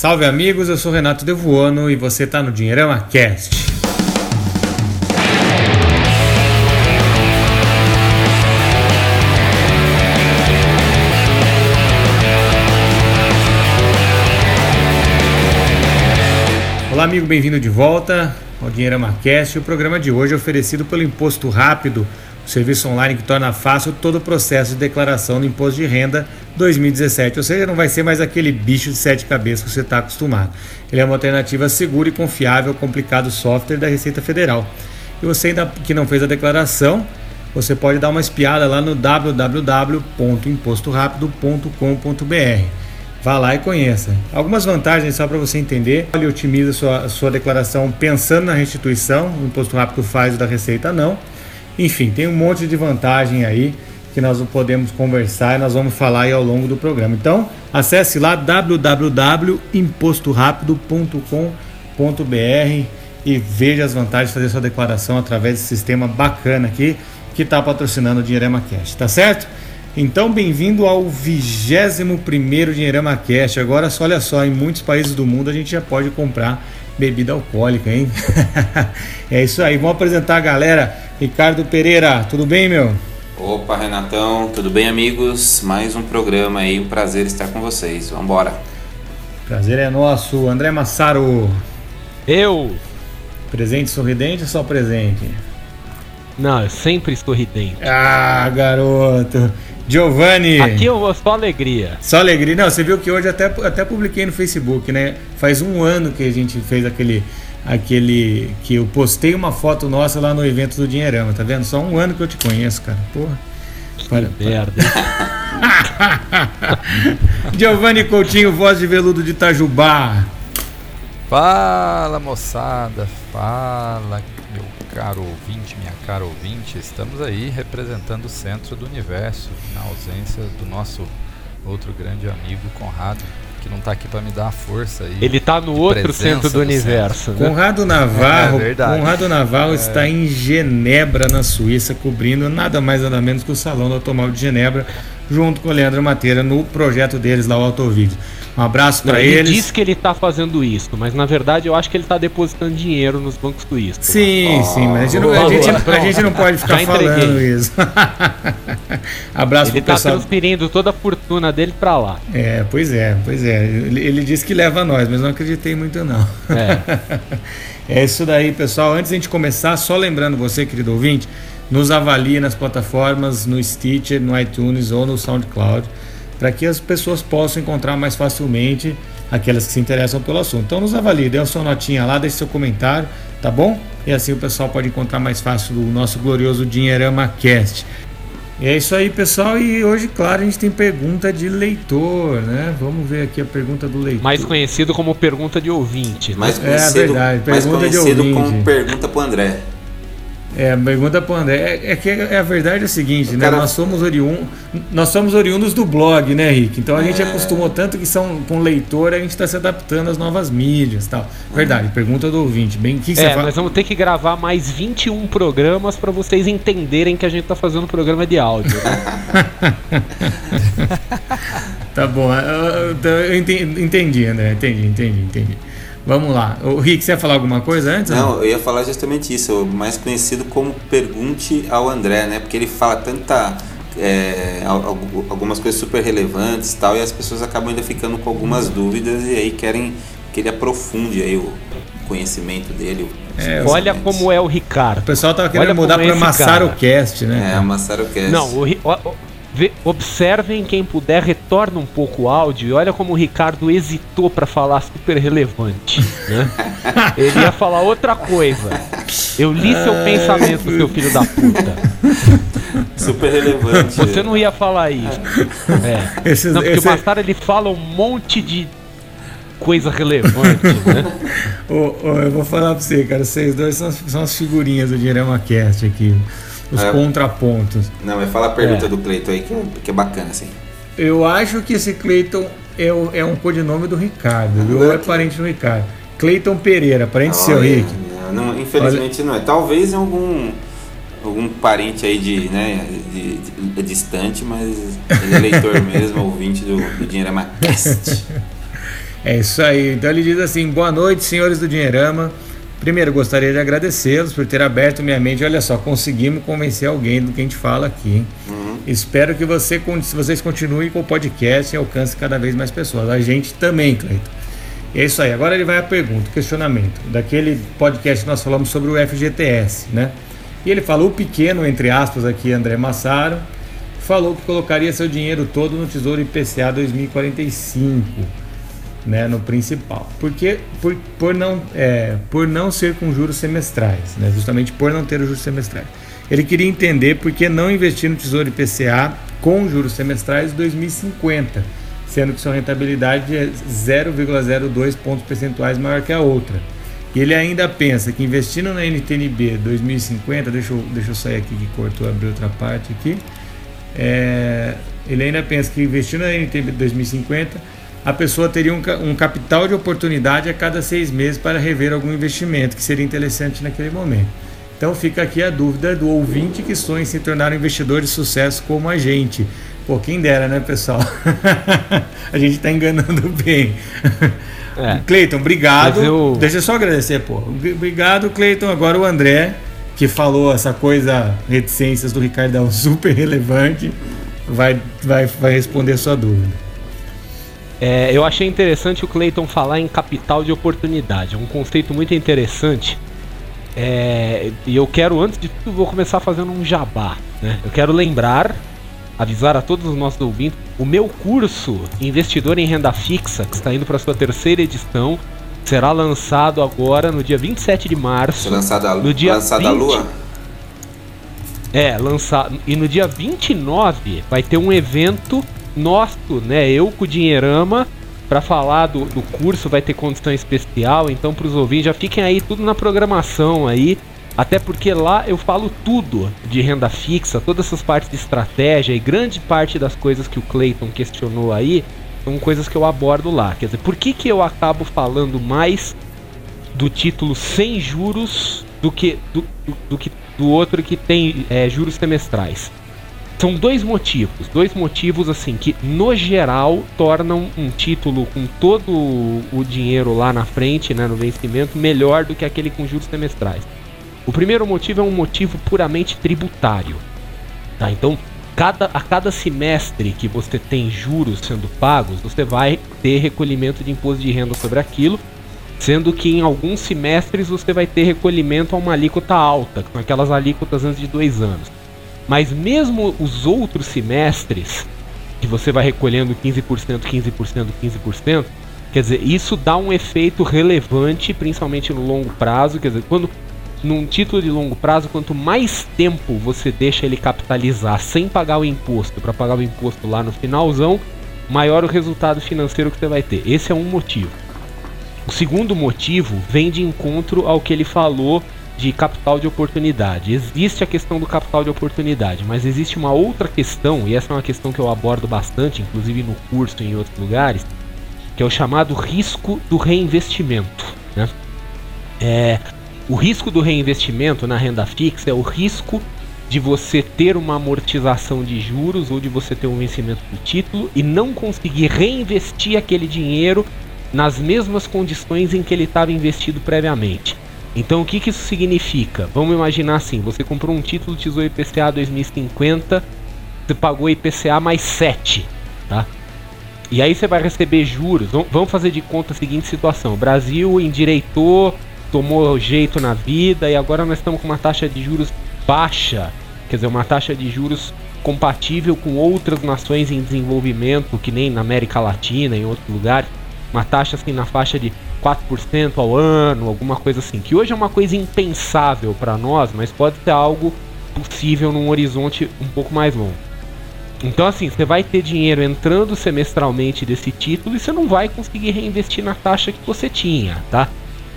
Salve amigos, eu sou Renato Devuono e você está no Dinheirama Cast. Olá amigo, bem-vindo de volta ao Dinheirama Cast. O programa de hoje é oferecido pelo Imposto Rápido, serviço online que torna fácil todo o processo de declaração do imposto de renda 2017, ou seja, não vai ser mais aquele bicho de sete cabeças que você está acostumado. Ele é uma alternativa segura e confiável ao complicado software da Receita Federal. E você ainda que não fez a declaração, você pode dar uma espiada lá no www.impostorapido.com.br. Vá lá e conheça. Algumas vantagens só para você entender. Ele otimiza sua, sua declaração pensando na restituição, o Imposto Rápido faz o da Receita não. Enfim, tem um monte de vantagem aí que nós podemos conversar e nós vamos falar aí ao longo do programa. Então, acesse lá www.impostorapido.com.br e veja as vantagens de fazer sua declaração através desse sistema bacana aqui que está patrocinando o Dinheirama Cash, tá certo? Então, bem-vindo ao 21 Dinheirama Cash. Agora, olha só, em muitos países do mundo a gente já pode comprar bebida alcoólica, hein? é isso aí, vamos apresentar a galera. Ricardo Pereira, tudo bem, meu? Opa, Renatão, tudo bem, amigos? Mais um programa aí, um prazer estar com vocês. Vamos embora. Prazer é nosso. André Massaro. Eu. Presente sorridente ou só presente? Não, eu sempre sorridente. Ah, garoto. Giovanni. Aqui eu só alegria. Só alegria. Não, você viu que hoje até, até publiquei no Facebook, né? Faz um ano que a gente fez aquele. Aquele. Que eu postei uma foto nossa lá no evento do Dinheirama, tá vendo? Só um ano que eu te conheço, cara. Porra. Para, que merda. Giovanni Coutinho, voz de veludo de Itajubá. Fala moçada, fala caro ouvinte, minha cara ouvinte, estamos aí representando o centro do universo, na ausência do nosso outro grande amigo Conrado, que não está aqui para me dar a força aí. Ele está no outro centro do universo. Né? Conrado Navarro, é, é Conrado Navarro é. está em Genebra, na Suíça, cobrindo nada mais nada menos que o Salão do Automóvel de Genebra, junto com o Leandro Mateira no projeto deles lá, o Autovídeo. Um abraço para ele eles. Ele diz que ele está fazendo isso, mas na verdade eu acho que ele está depositando dinheiro nos bancos suíços. Sim, oh, sim, mas a gente, não, a, gente, a gente, não, pode ficar falando isso. abraço ele pro tá transferindo toda a fortuna dele para lá. É, pois é, pois é. Ele, ele disse que leva a nós, mas não acreditei muito não. É. é isso daí, pessoal. Antes de a gente começar, só lembrando você, querido ouvinte, nos avalie nas plataformas, no Stitcher, no iTunes ou no SoundCloud para que as pessoas possam encontrar mais facilmente aquelas que se interessam pelo assunto. Então nos avalie, dê a sua notinha lá, deixe seu comentário, tá bom? E assim o pessoal pode encontrar mais fácil o nosso glorioso Dinheirama Cast. E é isso aí, pessoal. E hoje, claro, a gente tem pergunta de leitor, né? Vamos ver aqui a pergunta do leitor. Mais conhecido como pergunta de ouvinte. Né? Mais conhecido, é verdade, pergunta mais conhecido de ouvinte. como pergunta para André. É, pergunta para o André. É, é, que é, a verdade é a seguinte, né? Cara... Nós somos oriundos, nós somos oriundos do blog, né, Rick? Então a é... gente acostumou tanto que são com leitor, a gente está se adaptando às novas mídias, tal. Verdade. Pergunta do ouvinte. Bem, que, que é, nós vamos ter que gravar mais 21 programas para vocês entenderem que a gente está fazendo um programa de áudio. Né? tá bom. Eu, eu entendi, entendi, André. Entendi, entendi, entendi. Vamos lá. O Rick, você ia falar alguma coisa antes? Não, eu ia falar justamente isso, mais conhecido como Pergunte ao André, né? Porque ele fala tanta. É, algumas coisas super relevantes tal, e as pessoas acabam ainda ficando com algumas dúvidas e aí querem que ele aprofunde aí o conhecimento dele. É, olha como é o Ricardo. O pessoal tava querendo olha mudar para Massaro Cast, né? É, Massaro Cast. Não, o, o, observem quem puder, retorna um pouco o áudio e olha como o Ricardo hesitou para falar super relevante. Né? Ele ia falar outra coisa. Eu li seu pensamento, seu filho da puta. Super relevante. Você não ia falar isso. É. Esses, não, porque esse... o Bastardo ele fala um monte de coisa relevante, né? oh, oh, eu vou falar pra você, cara. Vocês dois são, são as figurinhas do Dinheirama Cast aqui os é. contrapontos. Não, mas fala a pergunta é. do Cleiton aí, que é, que é bacana, assim. Eu acho que esse Cleiton é, é um codinome do Ricardo, viu? Ou é parente do Ricardo. Cleiton Pereira, parente Olha, seu, Rick. Não, infelizmente Olha. não é. Talvez algum algum parente aí de, né, de, de, de distante, mas ele é leitor mesmo, ouvinte do, do Dinheiro Cast. É isso aí. Então ele diz assim: boa noite, senhores do Dinheirama. Primeiro, gostaria de agradecê-los por ter aberto minha mente. Olha só, conseguimos convencer alguém do que a gente fala aqui. Uhum. Espero que você, vocês continuem com o podcast e alcance cada vez mais pessoas. A gente também, Cleiton. É isso aí. Agora ele vai à pergunta, questionamento. Daquele podcast que nós falamos sobre o FGTS, né? E ele falou, o pequeno, entre aspas, aqui, André Massaro, falou que colocaria seu dinheiro todo no Tesouro IPCA 2045 né, no principal. Porque por, por, não, é, por não ser com juros semestrais, né, justamente por não ter os juros semestrais. Ele queria entender por que não investir no Tesouro IPCA com juros semestrais 2050, sendo que sua rentabilidade é 0,02 pontos percentuais maior que a outra. E ele ainda pensa que investindo na NTNB 2050, deixa eu, deixa eu sair aqui que cortou, abrir outra parte aqui. É, ele ainda pensa que investindo na NTNB 2050 a pessoa teria um, um, capital de oportunidade a cada seis meses para rever algum investimento que seria interessante naquele momento. Então fica aqui a dúvida do ouvinte que sonha em se tornar um investidor de sucesso como a gente. Pô, quem dera, né, pessoal? a gente está enganando bem. É. Cleiton, obrigado. Eu... Deixa eu só agradecer, pô. Obrigado, Cleiton. Agora o André, que falou essa coisa, reticências do Ricardão super relevante, vai, vai, vai responder sua dúvida. É, eu achei interessante o Clayton falar em capital de oportunidade. É um conceito muito interessante. É, e eu quero, antes de tudo, vou começar fazendo um jabá. Né? Eu quero lembrar, avisar a todos os nossos ouvintes, o meu curso Investidor em Renda Fixa, que está indo para sua terceira edição, será lançado agora no dia 27 de março. Lançado a, no dia lançado 20... a lua? É, lançado. E no dia 29 vai ter um evento nosso, né? Eu com o Dinheirama, para falar do, do curso, vai ter condição especial. Então, para os ouvintes, já fiquem aí tudo na programação aí. Até porque lá eu falo tudo de renda fixa, todas essas partes de estratégia e grande parte das coisas que o Clayton questionou aí são coisas que eu abordo lá. Quer dizer, por que, que eu acabo falando mais do título sem juros do que do, do, do que do outro que tem é, juros semestrais? São dois motivos, dois motivos assim que no geral tornam um título com todo o dinheiro lá na frente, né, no vencimento, melhor do que aquele com juros semestrais. O primeiro motivo é um motivo puramente tributário. Tá? Então, cada, a cada semestre que você tem juros sendo pagos, você vai ter recolhimento de imposto de renda sobre aquilo, sendo que em alguns semestres você vai ter recolhimento a uma alíquota alta, com aquelas alíquotas antes de dois anos. Mas mesmo os outros semestres, que você vai recolhendo 15%, 15%, 15%, quer dizer, isso dá um efeito relevante, principalmente no longo prazo. Quer dizer, quando num título de longo prazo, quanto mais tempo você deixa ele capitalizar sem pagar o imposto, para pagar o imposto lá no finalzão, maior o resultado financeiro que você vai ter. Esse é um motivo. O segundo motivo vem de encontro ao que ele falou de capital de oportunidade. Existe a questão do capital de oportunidade, mas existe uma outra questão, e essa é uma questão que eu abordo bastante, inclusive no curso e em outros lugares, que é o chamado risco do reinvestimento. Né? É, o risco do reinvestimento na renda fixa é o risco de você ter uma amortização de juros ou de você ter um vencimento do título e não conseguir reinvestir aquele dinheiro nas mesmas condições em que ele estava investido previamente. Então o que, que isso significa? Vamos imaginar assim, você comprou um título Tesouro IPCA 2050, você pagou IPCA mais 7, tá? E aí você vai receber juros. Vamos fazer de conta a seguinte situação: o Brasil endireitou, tomou jeito na vida e agora nós estamos com uma taxa de juros baixa, quer dizer, uma taxa de juros compatível com outras nações em desenvolvimento, que nem na América Latina, em outros lugares, uma taxa assim na faixa de 4% ao ano, alguma coisa assim, que hoje é uma coisa impensável para nós, mas pode ser algo possível num horizonte um pouco mais longo. Então, assim, você vai ter dinheiro entrando semestralmente desse título e você não vai conseguir reinvestir na taxa que você tinha, tá?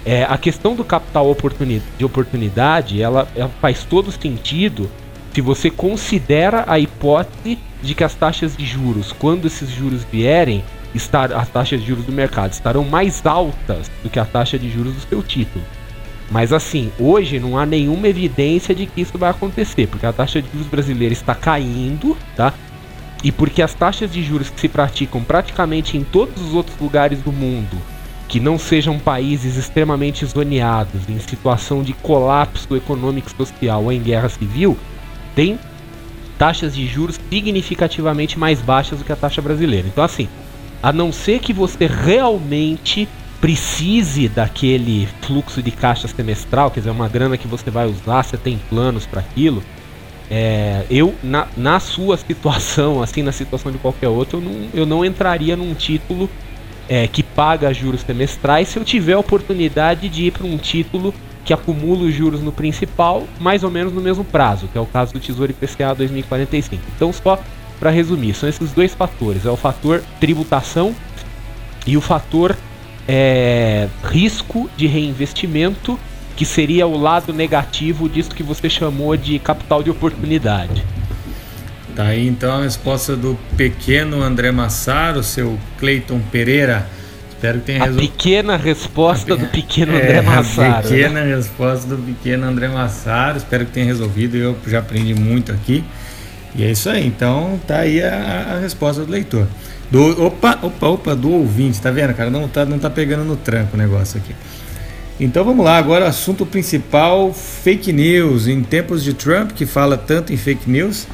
É, a questão do capital oportuni de oportunidade, ela, ela faz todo sentido se você considera a hipótese de que as taxas de juros, quando esses juros vierem, estar, as taxas de juros do mercado estarão mais altas do que a taxa de juros do seu título. Mas assim, hoje não há nenhuma evidência de que isso vai acontecer, porque a taxa de juros brasileira está caindo, tá? e porque as taxas de juros que se praticam praticamente em todos os outros lugares do mundo, que não sejam países extremamente zoneados, em situação de colapso econômico e social ou em guerra civil, têm taxas de juros significativamente mais baixas do que a taxa brasileira. Então, assim, a não ser que você realmente precise daquele fluxo de caixa semestral, quer dizer, uma grana que você vai usar, você tem planos para aquilo. É, eu, na, na sua situação, assim, na situação de qualquer outro, eu não, eu não entraria num título é, que paga juros semestrais se eu tiver a oportunidade de ir para um título que acumula os juros no principal, mais ou menos no mesmo prazo, que é o caso do Tesouro IPCA 2045. Então, só para resumir, são esses dois fatores: é o fator tributação e o fator é, risco de reinvestimento, que seria o lado negativo disso que você chamou de capital de oportunidade. Tá aí então a resposta do pequeno André Massaro, seu Cleiton Pereira. Espero que tenha resolvido. A pequena resposta a... do pequeno é, André Massaro. A pequena né? resposta do pequeno André Massaro. Espero que tenha resolvido. Eu já aprendi muito aqui. E é isso aí. Então tá aí a, a resposta do leitor. Do, opa, opa, opa, do ouvinte, tá vendo, cara? Não tá, não tá pegando no tranco o negócio aqui. Então vamos lá, agora assunto principal: fake news. Em tempos de Trump, que fala tanto em fake news,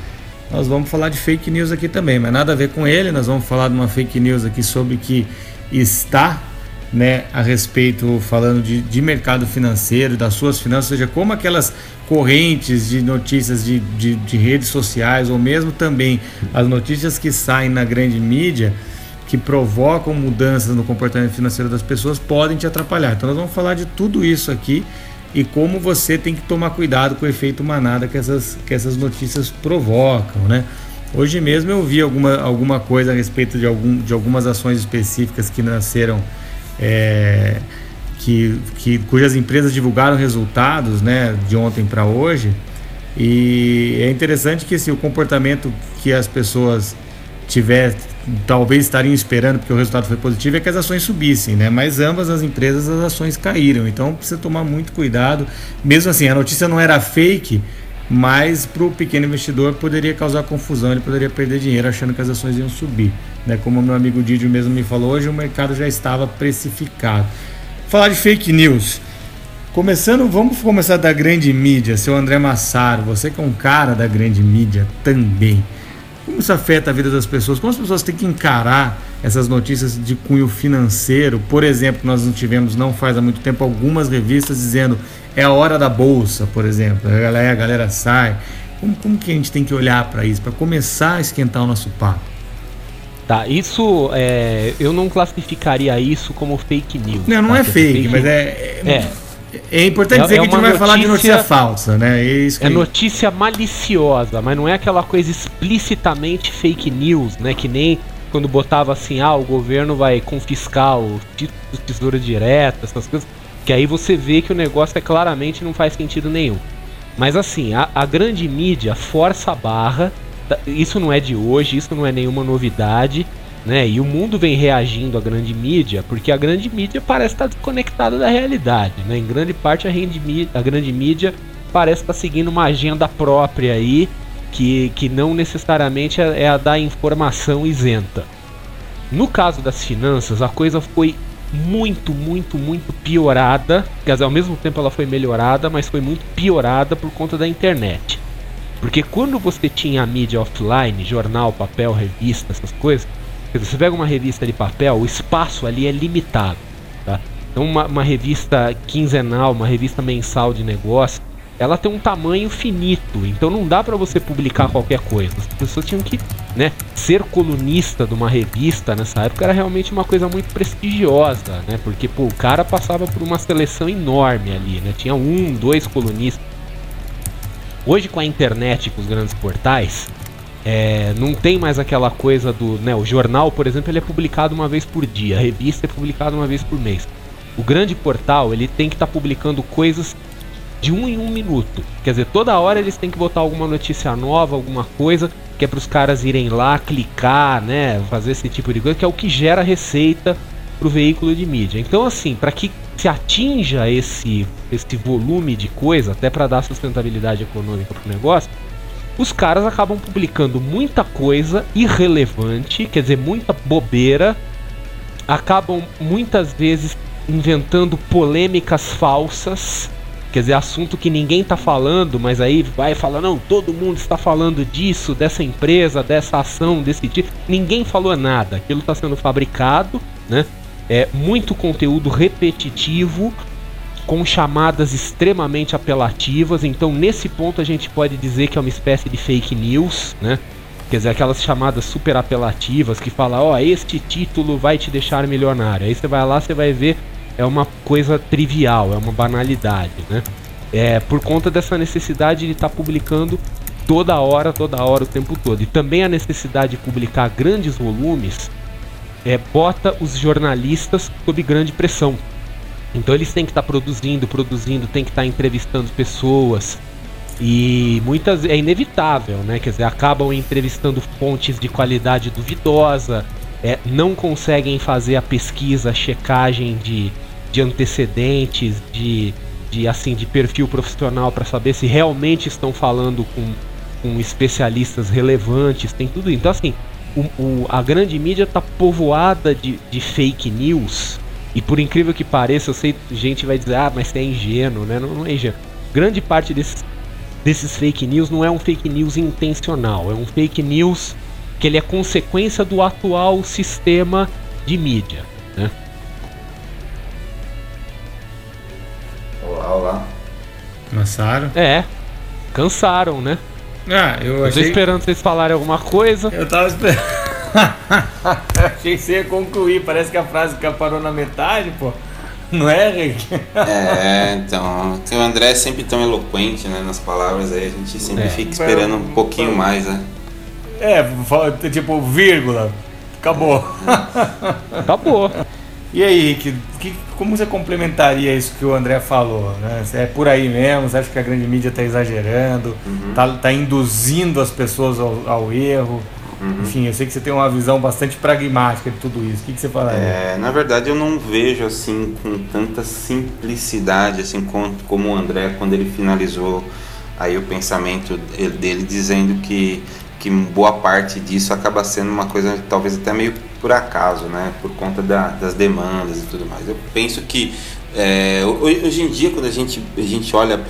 nós vamos falar de fake news aqui também, mas nada a ver com ele. Nós vamos falar de uma fake news aqui sobre que está né, a respeito, falando de, de mercado financeiro, das suas finanças, ou seja, como aquelas correntes de notícias de, de, de, redes sociais ou mesmo também as notícias que saem na grande mídia que provocam mudanças no comportamento financeiro das pessoas podem te atrapalhar. Então nós vamos falar de tudo isso aqui e como você tem que tomar cuidado com o efeito manada que essas, que essas notícias provocam, né? Hoje mesmo eu vi alguma, alguma coisa a respeito de, algum, de algumas ações específicas que nasceram é, que, que, cujas empresas divulgaram resultados né, de ontem para hoje. E é interessante que assim, o comportamento que as pessoas tiver, talvez estariam esperando, porque o resultado foi positivo, é que as ações subissem, né? Mas ambas as empresas, as ações caíram. Então precisa tomar muito cuidado. Mesmo assim, a notícia não era fake, mas para o pequeno investidor poderia causar confusão, ele poderia perder dinheiro achando que as ações iam subir. Né? Como meu amigo Didio mesmo me falou hoje, o mercado já estava precificado falar de fake news. Começando, vamos começar da grande mídia, seu André Massaro, você que é um cara da grande mídia também. Como isso afeta a vida das pessoas? Como as pessoas têm que encarar essas notícias de cunho financeiro? Por exemplo, nós não tivemos, não faz há muito tempo, algumas revistas dizendo é a hora da bolsa, por exemplo. A galera, a galera sai. Como, como que a gente tem que olhar para isso, para começar a esquentar o nosso papo? Tá, isso é, eu não classificaria isso como fake news. Não, não tá? é fake, fake, mas é, é. É importante é, dizer é que a gente não vai falar de notícia falsa, né? É, é notícia maliciosa, mas não é aquela coisa explicitamente fake news, né? Que nem quando botava assim, ah, o governo vai confiscar o título do tesouro direto, essas coisas. Que aí você vê que o negócio é claramente não faz sentido nenhum. Mas assim, a, a grande mídia força a barra isso não é de hoje, isso não é nenhuma novidade, né? E o mundo vem reagindo à grande mídia, porque a grande mídia parece estar desconectada da realidade, né? Em grande parte a, a grande mídia parece estar seguindo uma agenda própria aí, que, que não necessariamente é, é a da informação isenta. No caso das finanças, a coisa foi muito, muito, muito piorada. Quer dizer, ao mesmo tempo ela foi melhorada, mas foi muito piorada por conta da internet. Porque quando você tinha a mídia offline, jornal, papel, revista, essas coisas, você pega uma revista de papel, o espaço ali é limitado. Tá? Então, uma, uma revista quinzenal, uma revista mensal de negócio, ela tem um tamanho finito, então não dá para você publicar qualquer coisa. As pessoas tinham que, né, ser colunista de uma revista nessa época era realmente uma coisa muito prestigiosa, né? Porque pô, o cara passava por uma seleção enorme ali, né? Tinha um, dois colunistas Hoje com a internet com os grandes portais, é, não tem mais aquela coisa do. Né, o jornal, por exemplo, ele é publicado uma vez por dia, a revista é publicada uma vez por mês. O grande portal ele tem que estar tá publicando coisas de um em um minuto. Quer dizer, toda hora eles têm que botar alguma notícia nova, alguma coisa, que é para os caras irem lá, clicar, né, fazer esse tipo de coisa, que é o que gera receita para o veículo de mídia. Então, assim, para que se atinja esse, esse volume de coisa, até para dar sustentabilidade econômica para o negócio, os caras acabam publicando muita coisa irrelevante, quer dizer, muita bobeira, acabam muitas vezes inventando polêmicas falsas, quer dizer, assunto que ninguém está falando, mas aí vai falar, não, todo mundo está falando disso, dessa empresa, dessa ação, desse tipo. Ninguém falou nada, aquilo está sendo fabricado, né? É muito conteúdo repetitivo, com chamadas extremamente apelativas. Então, nesse ponto, a gente pode dizer que é uma espécie de fake news, né? Quer dizer, aquelas chamadas super apelativas que falam, ó, oh, este título vai te deixar milionário. Aí você vai lá, você vai ver, é uma coisa trivial, é uma banalidade, né? É por conta dessa necessidade de estar tá publicando toda hora, toda hora, o tempo todo. E também a necessidade de publicar grandes volumes é, bota os jornalistas sob grande pressão. Então eles têm que estar tá produzindo, produzindo, tem que estar tá entrevistando pessoas. E muitas é inevitável, né? Quer dizer, acabam entrevistando fontes de qualidade duvidosa, é, não conseguem fazer a pesquisa, a checagem de, de antecedentes, de, de assim de perfil profissional para saber se realmente estão falando com, com especialistas relevantes, tem tudo. Então assim, o, o, a grande mídia está povoada de, de fake news e por incrível que pareça, eu sei gente vai dizer, ah, mas é ingênuo, né? Não, não é ingênuo. Grande parte desses, desses fake news não é um fake news intencional, é um fake news que ele é consequência do atual sistema de mídia, né? Cansaram? É, cansaram, né? Ah, eu, eu achei... tô esperando vocês falarem alguma coisa. Eu tava esperando. Achei que você ia concluir. Parece que a frase parou na metade, pô. Não é, Rick? É, então. O André é sempre tão eloquente né, nas palavras aí, a gente sempre é. fica esperando um pouquinho mais, né? É, tipo, vírgula. Acabou. Acabou. E aí, Rick, que, como você complementaria isso que o André falou? Né? É por aí mesmo? Você acha que a grande mídia está exagerando? Está uhum. tá induzindo as pessoas ao, ao erro? Uhum. Enfim, eu sei que você tem uma visão bastante pragmática de tudo isso. O que, que você falaria? É, na verdade, eu não vejo assim com tanta simplicidade assim como, como o André quando ele finalizou aí o pensamento dele dizendo que que boa parte disso acaba sendo uma coisa talvez até meio por acaso, né? Por conta da, das demandas e tudo mais. Eu penso que é, hoje em dia quando a gente a gente olha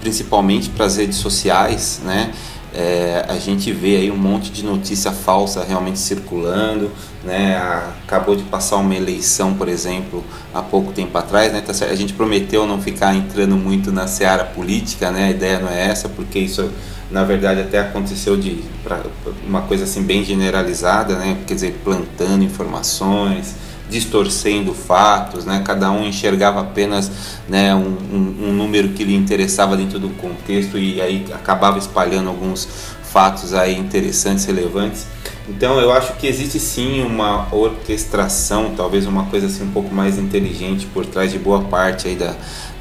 principalmente para as redes sociais, né? É, a gente vê aí um monte de notícia falsa realmente circulando, né? Acabou de passar uma eleição, por exemplo, há pouco tempo atrás, né? Tá a gente prometeu não ficar entrando muito na seara política, né? A ideia não é essa, porque isso na verdade até aconteceu de pra, uma coisa assim bem generalizada, né? Quer dizer, plantando informações, distorcendo fatos, né? cada um enxergava apenas né, um, um, um, número que lhe interessava dentro do contexto e aí acabava espalhando alguns fatos aí interessantes, relevantes. Então eu acho que existe sim uma orquestração, talvez uma coisa assim um pouco mais inteligente por trás de boa parte aí da,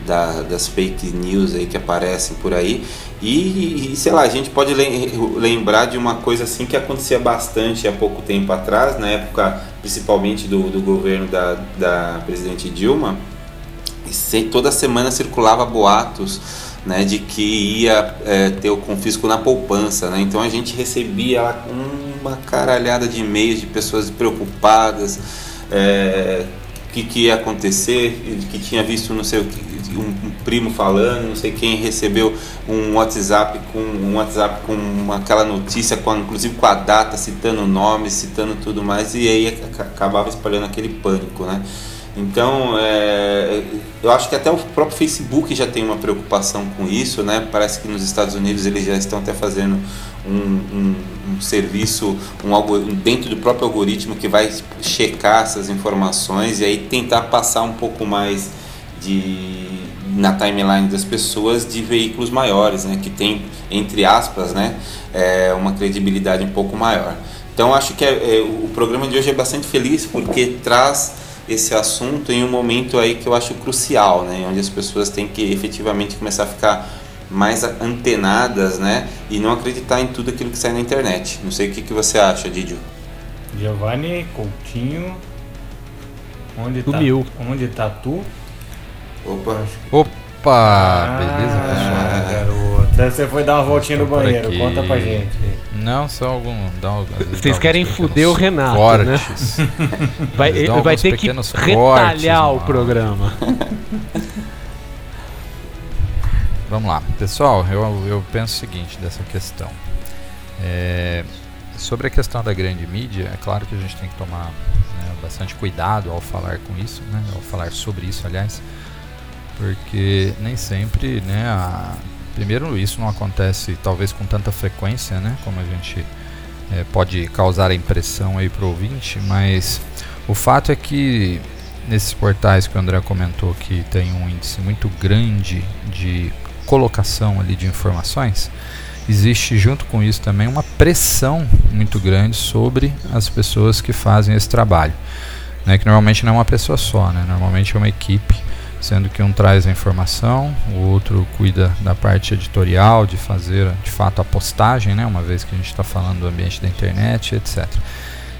da, das fake news aí que aparecem por aí. E, e, sei lá, a gente pode lembrar de uma coisa assim que acontecia bastante há pouco tempo atrás, na época principalmente do, do governo da, da presidente Dilma, e toda semana circulava boatos né, de que ia é, ter o confisco na poupança. Né? Então a gente recebia uma caralhada de e-mails de pessoas preocupadas. É, que, que ia acontecer, que tinha visto não sei o que, um, um, primo falando, não sei quem recebeu um WhatsApp com um WhatsApp com aquela notícia, com, inclusive com a data, citando nomes, citando tudo mais, e aí acabava espalhando aquele pânico, né? Então, é, eu acho que até o próprio Facebook já tem uma preocupação com isso, né? Parece que nos Estados Unidos eles já estão até fazendo um, um, um serviço um, dentro do próprio algoritmo que vai checar essas informações e aí tentar passar um pouco mais de na timeline das pessoas de veículos maiores, né? Que tem entre aspas, né? É, uma credibilidade um pouco maior. Então, acho que é, é, o programa de hoje é bastante feliz porque traz esse assunto em um momento aí que eu acho crucial, né? Onde as pessoas têm que efetivamente começar a ficar mais antenadas, né? E não acreditar em tudo aquilo que sai na internet. Não sei o que, que você acha, Didio. Giovanni Coutinho. Onde tá, onde tá tu? Opa. Opa, ah, beleza, pessoal? Garota. Você foi dar uma voltinha no banheiro, conta pra gente. Não, só algum. Dá, Vocês querem fuder o Renato, cortes. né? Vai, vai ter que retalhar o programa. Vamos lá. Pessoal, eu, eu penso o seguinte dessa questão. É, sobre a questão da grande mídia, é claro que a gente tem que tomar né, bastante cuidado ao falar com isso, né, ao falar sobre isso, aliás, porque nem sempre, né, a, primeiro isso não acontece talvez com tanta frequência, né, como a gente é, pode causar a impressão aí para o ouvinte, mas o fato é que nesses portais que o André comentou que tem um índice muito grande de colocação ali de informações, existe junto com isso também uma pressão muito grande sobre as pessoas que fazem esse trabalho. Né, que normalmente não é uma pessoa só, né, normalmente é uma equipe, sendo que um traz a informação, o outro cuida da parte editorial, de fazer de fato a postagem, né, uma vez que a gente está falando do ambiente da internet, etc.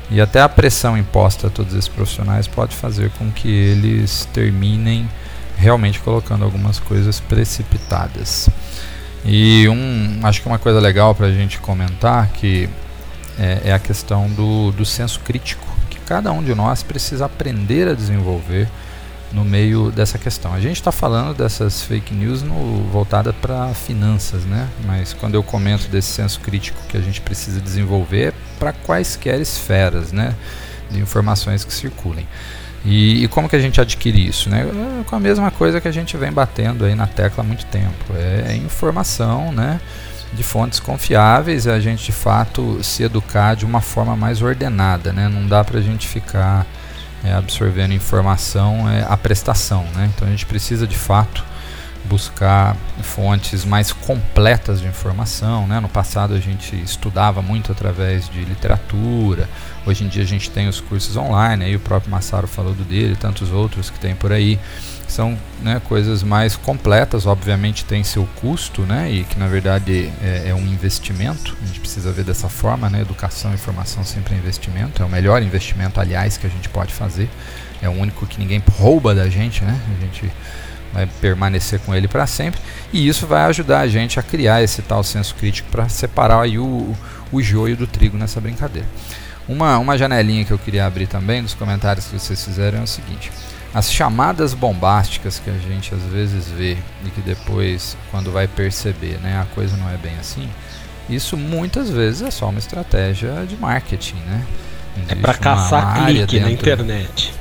E até a pressão imposta a todos esses profissionais pode fazer com que eles terminem realmente colocando algumas coisas precipitadas. E um, acho que uma coisa legal para a gente comentar que é, é, a questão do, do senso crítico, que cada um de nós precisa aprender a desenvolver no meio dessa questão. A gente está falando dessas fake news no, voltada para finanças, né? Mas quando eu comento desse senso crítico que a gente precisa desenvolver é para quaisquer esferas, né? De informações que circulem. E, e, como que a gente adquire isso? Né? É com a mesma coisa que a gente vem batendo aí na tecla há muito tempo. É, é informação né, de fontes confiáveis e a gente de fato se educar de uma forma mais ordenada. Né? Não dá para a gente ficar é, absorvendo informação é, a prestação. Né? Então a gente precisa de fato buscar fontes mais completas de informação. Né? No passado a gente estudava muito através de literatura, hoje em dia a gente tem os cursos online, aí o próprio Massaro falou do dele, tantos outros que tem por aí. São né, coisas mais completas, obviamente tem seu custo, né, e que na verdade é, é um investimento, a gente precisa ver dessa forma, né, educação e informação sempre é investimento, é o melhor investimento, aliás, que a gente pode fazer, é o único que ninguém rouba da gente, né, a gente vai permanecer com ele para sempre. E isso vai ajudar a gente a criar esse tal senso crítico para separar aí o, o joio do trigo nessa brincadeira. Uma, uma janelinha que eu queria abrir também nos comentários que vocês fizeram é o seguinte: as chamadas bombásticas que a gente às vezes vê e que depois, quando vai perceber, né, a coisa não é bem assim. Isso muitas vezes é só uma estratégia de marketing, né? Existe é para caçar clique na internet.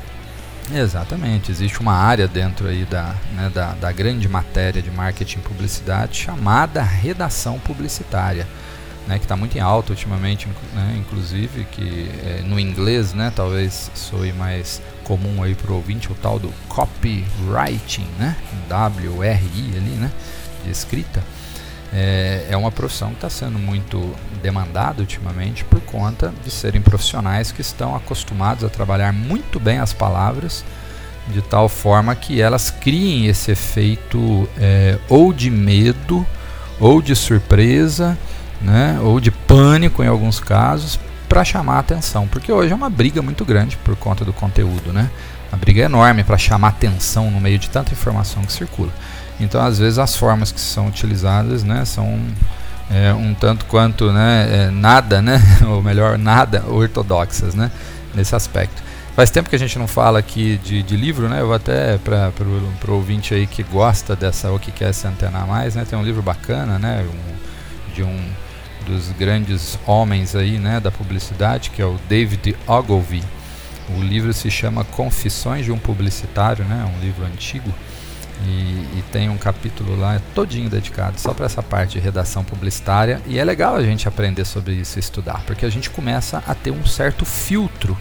Exatamente, existe uma área dentro aí da, né, da, da grande matéria de marketing e publicidade chamada redação publicitária, né, que está muito em alta ultimamente, né, inclusive, que é, no inglês né, talvez soe mais comum aí para o ouvinte o tal do copywriting, né, W-R-I ali, né, de escrita. É, é uma profissão que está sendo muito demandada ultimamente por conta de serem profissionais que estão acostumados a trabalhar muito bem as palavras de tal forma que elas criem esse efeito é, ou de medo ou de surpresa né, ou de pânico em alguns casos para chamar a atenção porque hoje é uma briga muito grande por conta do conteúdo né a briga enorme para chamar atenção no meio de tanta informação que circula então, às vezes, as formas que são utilizadas né, são é, um tanto quanto né, é, nada, né, ou melhor, nada ortodoxas né, nesse aspecto. Faz tempo que a gente não fala aqui de, de livro, né? Eu vou até para o ouvinte aí que gosta dessa ou que quer se antenar mais, né? Tem um livro bacana, né? Um, de um dos grandes homens aí, né? Da publicidade, que é o David Ogilvy. O livro se chama Confissões de um Publicitário, né? Um livro antigo. E, e, tem um capítulo lá todinho dedicado só para essa parte de redação publicitária e é legal a gente aprender sobre isso e estudar, porque a gente começa a ter um certo filtro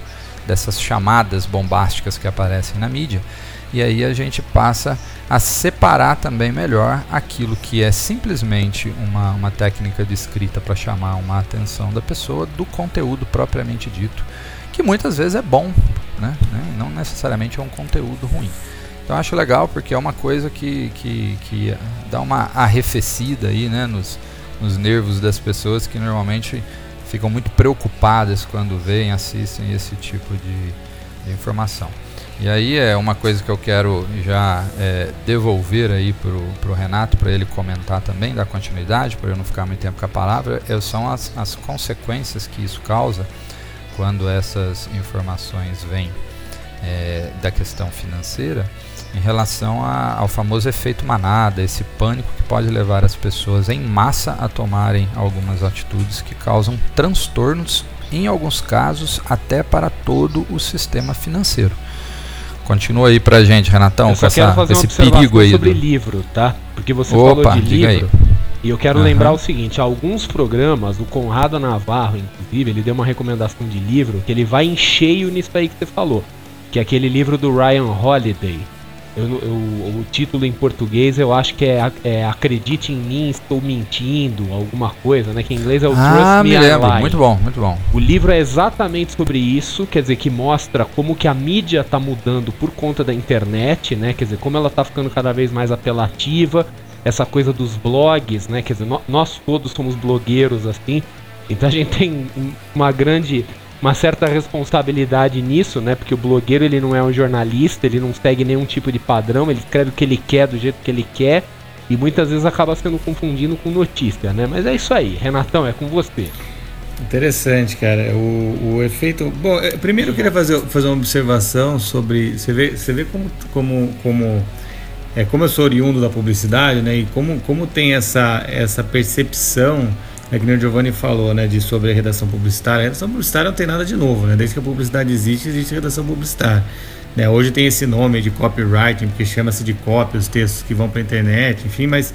dessas chamadas bombásticas que aparecem na mídia e aí a gente passa a separar também melhor aquilo que é simplesmente uma, uma técnica de escrita para chamar uma atenção da pessoa do conteúdo propriamente dito, que muitas vezes é bom, né? né? não necessariamente é um conteúdo ruim. Então acho legal porque é uma coisa que, que, que dá uma arrefecida aí, né, nos, nos nervos das pessoas que normalmente ficam muito preocupadas quando veem, assistem esse tipo de, de informação. E aí é uma coisa que eu quero já é, devolver aí pro, pro Renato para ele comentar também, dar continuidade, para eu não ficar muito tempo com a palavra, é, são as, as consequências que isso causa quando essas informações vêm é, da questão financeira em relação a, ao famoso efeito manada, esse pânico que pode levar as pessoas em massa a tomarem algumas atitudes que causam transtornos, em alguns casos até para todo o sistema financeiro. Continua aí pra gente, Renatão, com essa, esse perigo aí. sobre do... livro, tá? Porque você Opa, falou de livro. Aí. E eu quero uhum. lembrar o seguinte: alguns programas, o Conrado Navarro, inclusive, ele deu uma recomendação de livro que ele vai em cheio nisso aí que você falou. Que é aquele livro do Ryan Holiday, eu, eu, o título em português eu acho que é, é, Acredite em mim, estou mentindo, alguma coisa, né? Que em inglês é o ah, Trust Me, me lembro. Muito bom, muito bom. O livro é exatamente sobre isso, quer dizer, que mostra como que a mídia está mudando por conta da internet, né? Quer dizer, como ela está ficando cada vez mais apelativa, essa coisa dos blogs, né? Quer dizer, no, nós todos somos blogueiros assim, então a gente tem uma grande uma certa responsabilidade nisso, né? Porque o blogueiro ele não é um jornalista, ele não segue nenhum tipo de padrão, ele escreve o que ele quer do jeito que ele quer e muitas vezes acaba sendo confundido com notícia, né? Mas é isso aí, Renatão, é com você. Interessante, cara. O, o efeito. Bom, é, primeiro eu queria fazer, fazer uma observação sobre. Você vê, você vê como, como, como é, como eu sou oriundo da publicidade, né? E como, como tem essa, essa percepção é que nem o Giovanni falou, né, de sobre a redação publicitária. A redação publicitária não tem nada de novo, né? Desde que a publicidade existe, existe redação publicitária. Né? Hoje tem esse nome de copywriting, porque chama-se de copy os textos que vão para a internet, enfim, mas,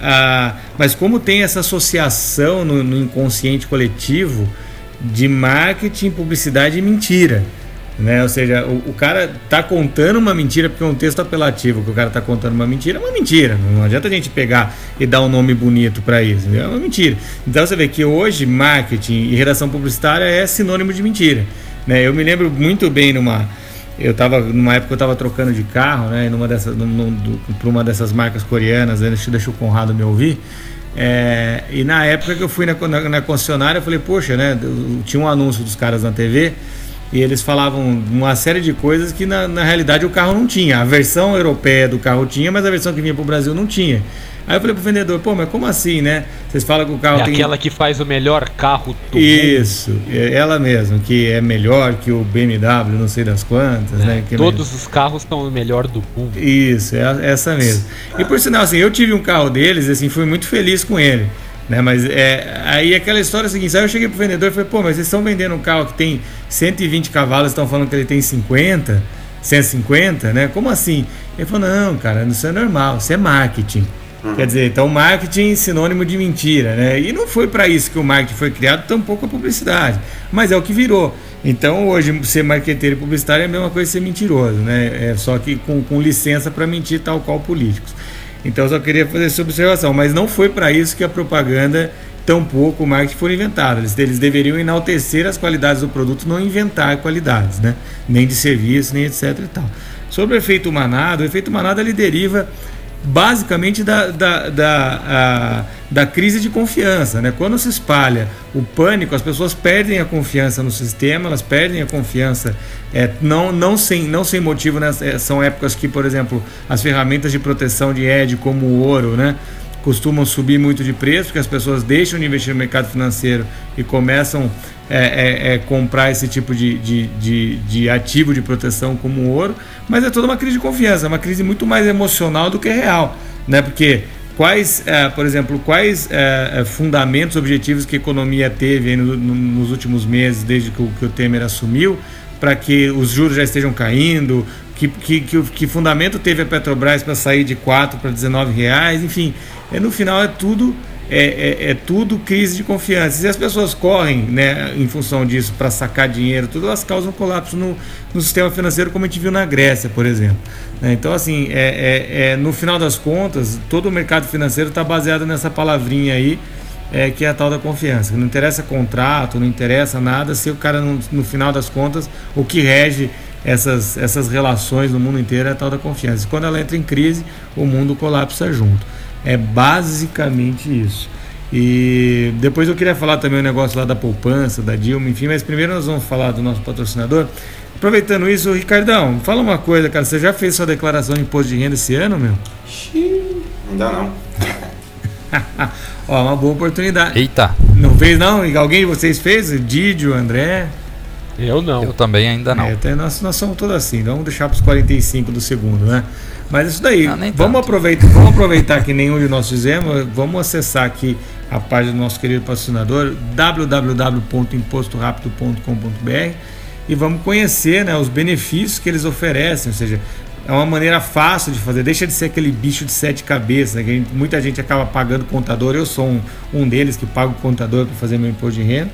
ah, mas como tem essa associação no, no inconsciente coletivo de marketing, publicidade e mentira. Né? Ou seja, o, o, cara tá contando uma mentira porque é um texto apelativo que o cara tá contando uma mentira, é uma mentira. Não adianta a gente pegar e dar um nome bonito para isso. É uma mentira. Então você vê que hoje marketing e redação publicitária é sinônimo de mentira. Né? Eu me lembro muito bem numa. Eu tava, numa época eu estava trocando de carro, né? Numa dessas, para uma dessas marcas coreanas, né? deixa o Conrado me ouvir. É, e na época que eu fui na, na, na concessionária, eu falei, poxa, né? Tinha um anúncio dos caras na TV e eles falavam uma série de coisas que na, na realidade o carro não tinha. A versão europeia do carro tinha, mas a versão que vinha para o Brasil não tinha. Aí eu falei pro vendedor, pô, mas como assim, né? Vocês falam que o carro é tem. Aquela que faz o melhor carro do Isso, mundo. É ela mesma, que é melhor que o BMW, não sei das quantas, é, né? Que é todos os carros são o melhor do mundo. Isso, é essa mesmo. E por sinal, assim, eu tive um carro deles, assim, fui muito feliz com ele. Né? Mas é, aí aquela história é a seguinte, aí eu cheguei pro vendedor e falei, pô, mas vocês estão vendendo um carro que tem 120 cavalos, estão falando que ele tem 50, 150, né? Como assim? Ele falou, não, cara, isso é normal, isso é marketing. Uhum. Quer dizer, então marketing é sinônimo de mentira, né? E não foi para isso que o marketing foi criado, tampouco a publicidade. Mas é o que virou. Então hoje ser marqueteiro e publicitário é a mesma coisa que ser mentiroso, né? É só que com, com licença para mentir, tal qual políticos. Então eu só queria fazer essa observação, mas não foi para isso que a propaganda, tampouco o marketing foram inventados. Eles, eles deveriam enaltecer as qualidades do produto, não inventar qualidades, né? Nem de serviço, nem etc e tal. Sobre o efeito manada, o efeito manada ele deriva basicamente da, da, da, a, da crise de confiança. Né? Quando se espalha o pânico, as pessoas perdem a confiança no sistema, elas perdem a confiança, é, não, não, sem, não sem motivo, né? É, são épocas que, por exemplo, as ferramentas de proteção de ED, como o ouro, né? Costumam subir muito de preço, porque as pessoas deixam de investir no mercado financeiro e começam a é, é, é, comprar esse tipo de, de, de, de, ativo de proteção como o ouro, mas é toda uma crise de confiança, é uma crise muito mais emocional do que real, né? Porque quais, é, por exemplo, quais é, é, fundamentos objetivos que a economia teve no, no, nos últimos meses, desde que o, que o Temer assumiu, para que os juros já estejam caindo, que, que, que, que fundamento teve a Petrobras para sair de 4 para 19 reais, enfim, é, no final é tudo é, é, é, tudo crise de confiança. Se as pessoas correm né, em função disso para sacar dinheiro, tudo, elas causam colapso no, no, sistema financeiro, como a gente viu na Grécia, por exemplo. Né? Então, assim, é, é, é, no final das contas, todo o mercado financeiro está baseado nessa palavrinha aí, é, que é a tal da confiança. Não interessa contrato, não interessa nada, se o cara, no, no final das contas, o que rege essas, essas relações no mundo inteiro é a tal da confiança. E quando ela entra em crise, o mundo colapsa junto. É basicamente isso. E depois eu queria falar também o um negócio lá da poupança, da Dilma, enfim, mas primeiro nós vamos falar do nosso patrocinador. aproveitando isso, Ricardão, fala uma coisa, cara. Você já fez sua declaração de imposto de renda esse ano, meu? Ainda não. Ó, uma boa oportunidade. Eita! Não fez, não? Alguém de vocês fez? Didio, André? Eu não. Eu também ainda não. É, até nós, nós somos todos assim, vamos deixar para os 45 do segundo, né? Mas isso daí, Não, vamos, aproveitar, vamos aproveitar que nenhum de nós fizemos, vamos acessar aqui a página do nosso querido patrocinador, www.impostorapido.com.br e vamos conhecer né, os benefícios que eles oferecem, ou seja, é uma maneira fácil de fazer, deixa de ser aquele bicho de sete cabeças, né, que a gente- muita gente acaba pagando contador, eu sou um, um deles que pago contador para fazer meu imposto de renda,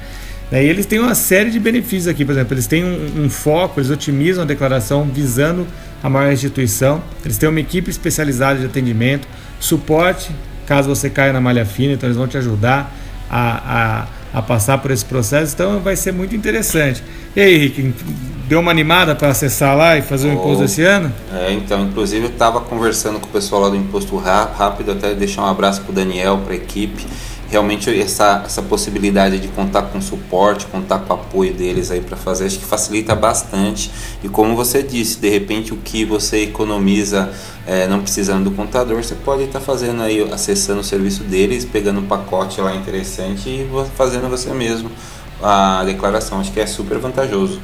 né, E eles têm uma série de benefícios aqui, por exemplo, eles têm um, um foco, eles otimizam a declaração visando a maior instituição, eles têm uma equipe especializada de atendimento, suporte, caso você caia na malha fina, então eles vão te ajudar a, a, a passar por esse processo, então vai ser muito interessante. E aí, Rick, deu uma animada para acessar lá e fazer o imposto Oh. esse ano? É, então, inclusive eu estava conversando com o pessoal lá do Imposto Rá- Rápido, até deixar um abraço para o Daniel, para a equipe. Realmente essa, essa possibilidade de contar com suporte, contar com apoio deles aí para fazer, acho que facilita bastante. E como você disse, de repente o que você economiza é, não precisando do contador, você pode estar fazendo aí, acessando o serviço deles, pegando um pacote lá interessante e fazendo você mesmo a declaração. Acho que é super vantajoso.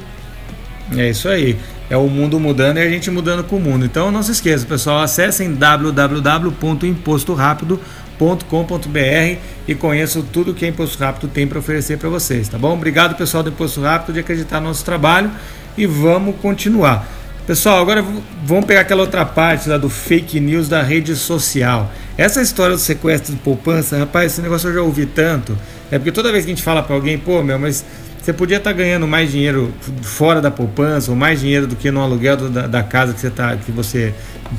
É isso aí. É o mundo mudando e a gente mudando com o mundo. Então não se esqueça, pessoal, acessem www.impostorapido.com.br e conheçam tudo que a Imposto Rápido tem para oferecer para vocês, tá bom? Obrigado, pessoal do Imposto Rápido, de acreditar no nosso trabalho e vamos continuar. Pessoal, agora vamos pegar aquela outra parte lá do fake news da rede social. Essa história do sequestro de poupança, rapaz, esse negócio eu já ouvi tanto. É porque toda vez que a gente fala para alguém, pô, meu, mas você podia estar ganhando mais dinheiro fora da poupança, ou mais dinheiro do que no aluguel da, da casa que você, tá, que você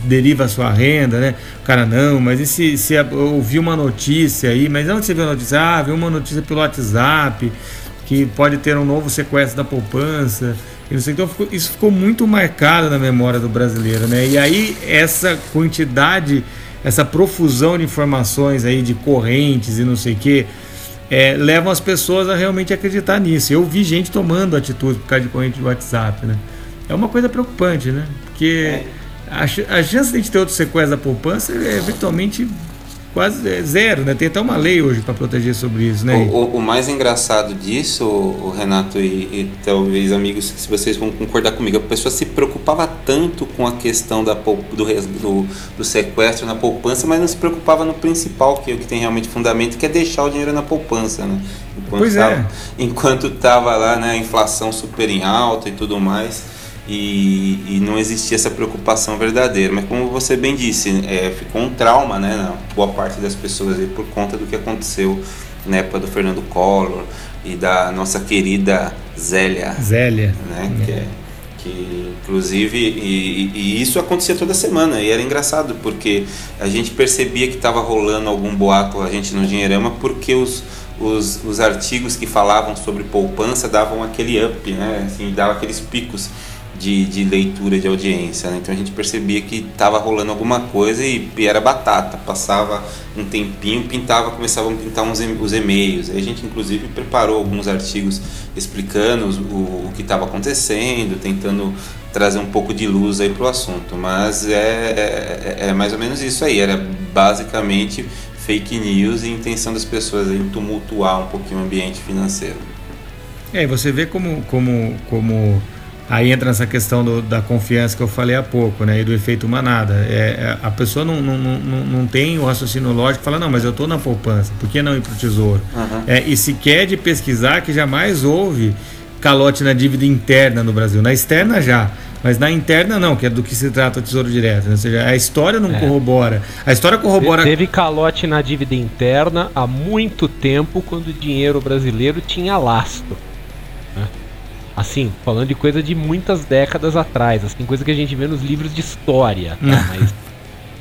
deriva a sua renda, né? O cara, não, mas e se, se eu ouvi uma notícia aí, mas onde você viu a notícia? Ah, viu uma notícia pelo WhatsApp, que pode ter um novo sequestro da poupança. Então isso ficou muito marcado na memória do brasileiro, né? E aí essa quantidade, essa profusão de informações aí de correntes e não sei o quê, é, levam as pessoas a realmente acreditar nisso. Eu vi gente tomando atitude por causa de corrente de WhatsApp, né? É uma coisa preocupante, né? Porque a, ch- a chance de a gente ter outro sequestro da poupança é virtualmente quase é zero, né? Tem até uma lei hoje para proteger sobre isso, né? O, o- o mais engraçado disso, o Renato e, e talvez amigos, se vocês vão concordar comigo, a pessoa se preocupava tanto com a questão da, do, do, do sequestro na poupança, mas não se preocupava no principal, que é o que tem realmente fundamento, que é deixar o dinheiro na poupança, né? Enquanto Pois é. tava, Enquanto estava lá, né, a inflação super em alta e tudo mais. E, e não existia essa preocupação verdadeira. Mas como você bem disse, é, ficou um trauma né, na boa parte das pessoas aí por conta do que aconteceu na época do Fernando Collor e da nossa querida Zélia, Zélia. né? Que, é- que inclusive e, e isso acontecia toda semana e era engraçado porque a gente percebia que estava rolando algum boato a gente no Dinheirama porque os, os, os artigos que falavam sobre poupança davam aquele up, né? Assim, davam aqueles picos de, de leitura de audiência, né? Então a gente percebia que estava rolando alguma coisa e, e era batata. Passava um tempinho, pintava, começavam a pintar uns, os e-mails. Aí a gente inclusive preparou alguns artigos explicando o, o que estava acontecendo, tentando trazer um pouco de luz aí para o assunto. Mas é, é, é mais ou menos isso aí. Era basicamente fake news e intenção das pessoas em tumultuar um pouquinho o ambiente financeiro. É, você vê como, como, como aí entra nessa questão do- da confiança que eu falei há pouco, né? E do efeito manada. É, é, a pessoa não, não, não, não tem o raciocínio lógico fala, não, mas eu estou na poupança, por que não ir para o tesouro? Uhum. É, e se quer de pesquisar que jamais houve calote na dívida interna no Brasil. Na externa já. Mas na interna não, que é do que se trata o Tesouro Direto. né? Ou seja, a história não É. corrobora. A história corrobora. Teve calote na dívida interna há muito tempo, quando o dinheiro brasileiro tinha lastro. Assim, falando de coisa de muitas décadas atrás, assim, coisa que a gente vê nos livros de história, tá? Mas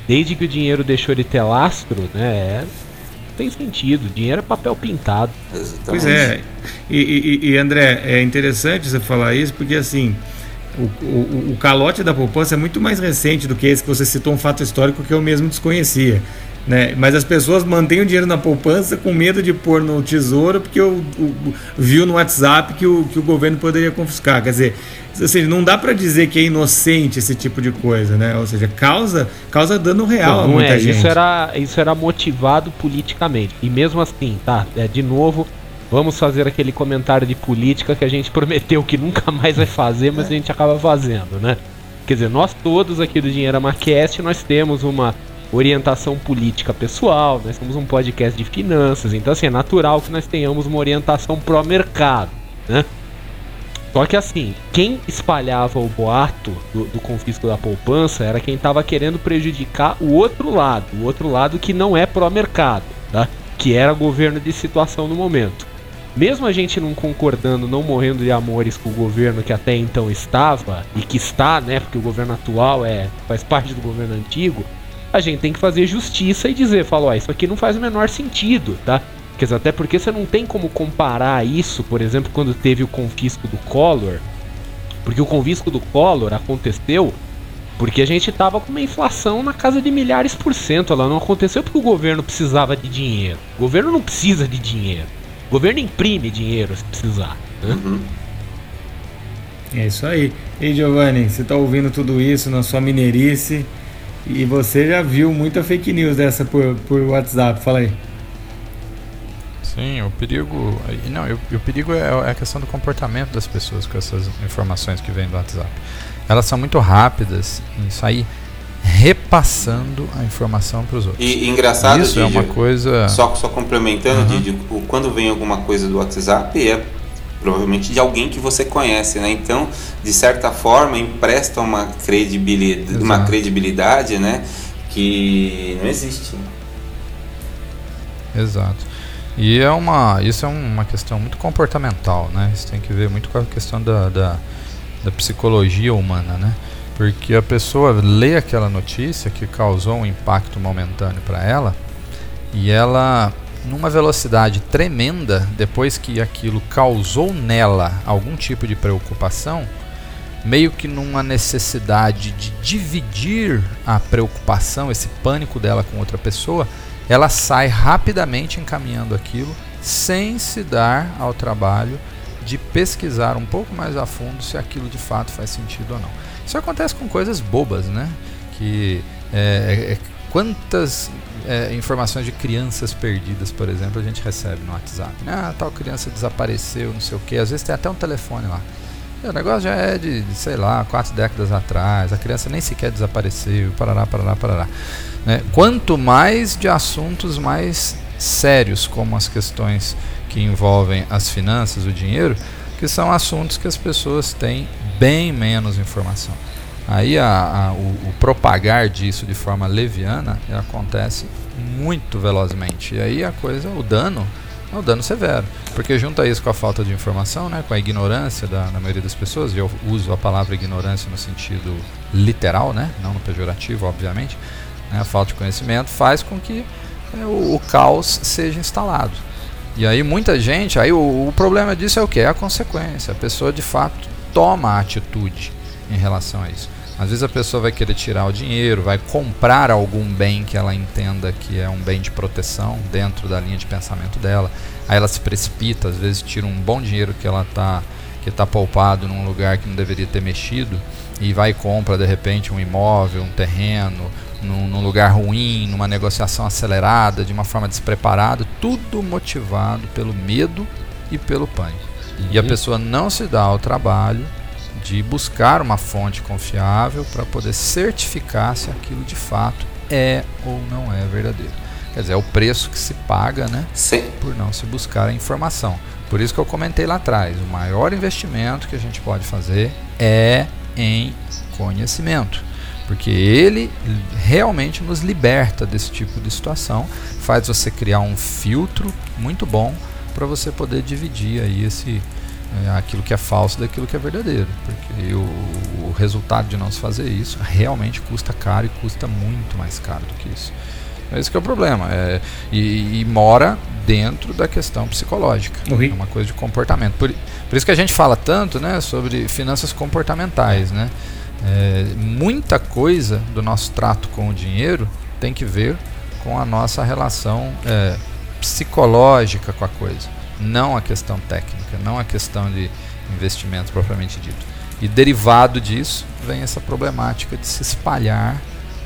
desde que o dinheiro deixou de ter lastro, né? é- tem sentido. Dinheiro é papel pintado. Exatamente. Pois é. E, e- e, André, é interessante você falar isso, porque assim, o, o, o calote da poupança é muito mais recente do que esse que você citou, um fato histórico que eu mesmo desconhecia. Né? Mas as pessoas mantêm o dinheiro na poupança com medo de pôr no tesouro porque o, o, viu no WhatsApp que o, que o governo poderia confiscar. Quer dizer, assim, não dá para dizer que é inocente esse tipo de coisa, né? Ou seja, causa, causa dano real não, a muita é. gente. Isso era, isso era motivado politicamente. E mesmo assim, tá? É, de novo, vamos fazer aquele comentário de política que a gente prometeu que nunca mais vai fazer, mas a gente acaba fazendo, né? Quer dizer, nós todos aqui do Dinheiro Macast, nós temos uma orientação política pessoal, nós temos um podcast de finanças, então assim, é natural que nós tenhamos uma orientação pró-mercado, né? Só que assim, quem espalhava o boato do, do confisco da poupança era quem estava querendo prejudicar o outro lado, o outro lado que não é pró-mercado, tá? Que era governo de situação no momento. Mesmo a gente não concordando, não morrendo de amores com o governo que até então estava e que está, né? Porque o governo atual é faz parte do governo antigo a gente tem que fazer justiça e dizer, falou, isso aqui não faz o menor sentido, tá? Quer dizer, até porque você não tem como comparar isso, por exemplo, quando teve o confisco do Collor, porque o confisco do Collor aconteceu porque a gente tava com uma inflação na casa de milhares por cento. Ela não aconteceu porque o governo precisava de dinheiro. O governo não precisa de dinheiro. O governo imprime dinheiro se precisar. Né? Uhum. É isso aí. E Giovanni, você tá ouvindo tudo isso na sua mineirice? E você já viu muita fake news dessa por, por WhatsApp, fala aí. Sim, o perigo. Não, o, o perigo é, é a questão do comportamento das pessoas com essas informações que vêm do WhatsApp. Elas são muito rápidas em sair repassando a informação para os outros. E, e engraçado, Isso Didi, é uma coisa. Só, só complementando, uhum. Didi, quando vem alguma coisa do WhatsApp, é provavelmente de alguém que você conhece, né? Então, de certa forma, empresta uma credibilidade, uma credibilidade, né? Que não existe. Exato. E é uma, isso é uma questão muito comportamental, né? Isso tem que ver muito com a questão da, da, da psicologia humana, né? Porque a pessoa lê aquela notícia que causou um impacto momentâneo para ela e ela numa velocidade tremenda, depois que aquilo causou nela algum tipo de preocupação, meio que numa necessidade de dividir a preocupação, esse pânico dela com outra pessoa, ela sai rapidamente encaminhando aquilo sem se dar ao trabalho de pesquisar um pouco mais a fundo se aquilo de fato faz sentido ou não. Isso acontece com coisas bobas, né? Que é, é, quantas é, informações de crianças perdidas, por exemplo, a gente recebe no WhatsApp. Né? Ah, tal criança desapareceu, não sei o que. Às vezes tem até um telefone lá. O negócio já é de, de, sei lá, quatro décadas atrás. A criança nem sequer desapareceu. Parará, parará, parará. Né? Quanto mais de assuntos mais sérios, como as questões que envolvem as finanças, o dinheiro, que são assuntos que as pessoas têm bem menos informação. Aí a, a, o, o, propagar disso de forma leviana acontece muito velozmente. E aí a coisa, o dano, é o dano severo. Porque junta isso com a falta de informação, né, com a ignorância da, da maioria das pessoas, e eu uso a palavra ignorância no sentido literal, né, não no pejorativo, obviamente, né, a falta de conhecimento faz com que é, o, o, caos seja instalado. E aí muita gente, aí o, o problema disso é o que? É a consequência. A pessoa de fato toma a atitude em relação a isso. Às vezes a pessoa vai querer tirar o dinheiro, vai comprar algum bem que ela entenda que é um bem de proteção dentro da linha de pensamento dela. Aí ela se precipita, às vezes tira um bom dinheiro que ela tá que está poupado num lugar que não deveria ter mexido e vai e compra de repente um imóvel, um terreno, num, num, lugar ruim, numa negociação acelerada, de uma forma despreparada, tudo motivado pelo medo e pelo pânico. Uhum. E a uhum. pessoa não se dá ao trabalho de buscar uma fonte confiável para poder certificar se aquilo de fato é ou não é verdadeiro. Quer dizer, é o preço que se paga né, Sim. por não se buscar a informação. Por isso que eu comentei lá atrás: o maior investimento que a gente pode fazer é em conhecimento. Porque ele realmente nos liberta desse tipo de situação, faz você criar um filtro muito bom para você poder dividir aí esse, aquilo que é falso daquilo que é verdadeiro. Porque o, o, resultado de não se fazer isso realmente custa caro e custa muito mais caro do que isso. É esse que é o problema. É, e, e, mora dentro da questão psicológica. É uma coisa de comportamento. Por, por isso que a gente fala tanto né, sobre finanças comportamentais. Né? É, muita coisa do nosso trato com o dinheiro tem que ver com a nossa relação é, psicológica com a coisa, não a questão técnica, não a questão de investimento propriamente dito. E derivado disso vem essa problemática de se espalhar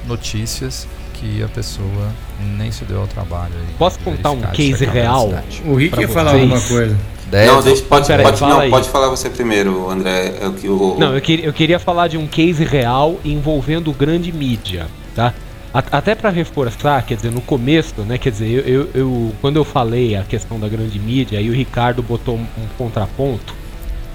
notícias que a pessoa nem se deu ao trabalho. Posso contar um case real? O Rick ia falar alguma coisa. Deve. Não, deixa, pode, Pera pode, não, pode falar você primeiro, André. É o que o... Não, eu, queria, eu queria falar de um case real envolvendo grande mídia, tá? Até para reforçar, quer dizer, no começo, né? Quer dizer, eu, eu, eu, quando eu falei a questão da grande mídia, aí o Ricardo botou um, um contraponto.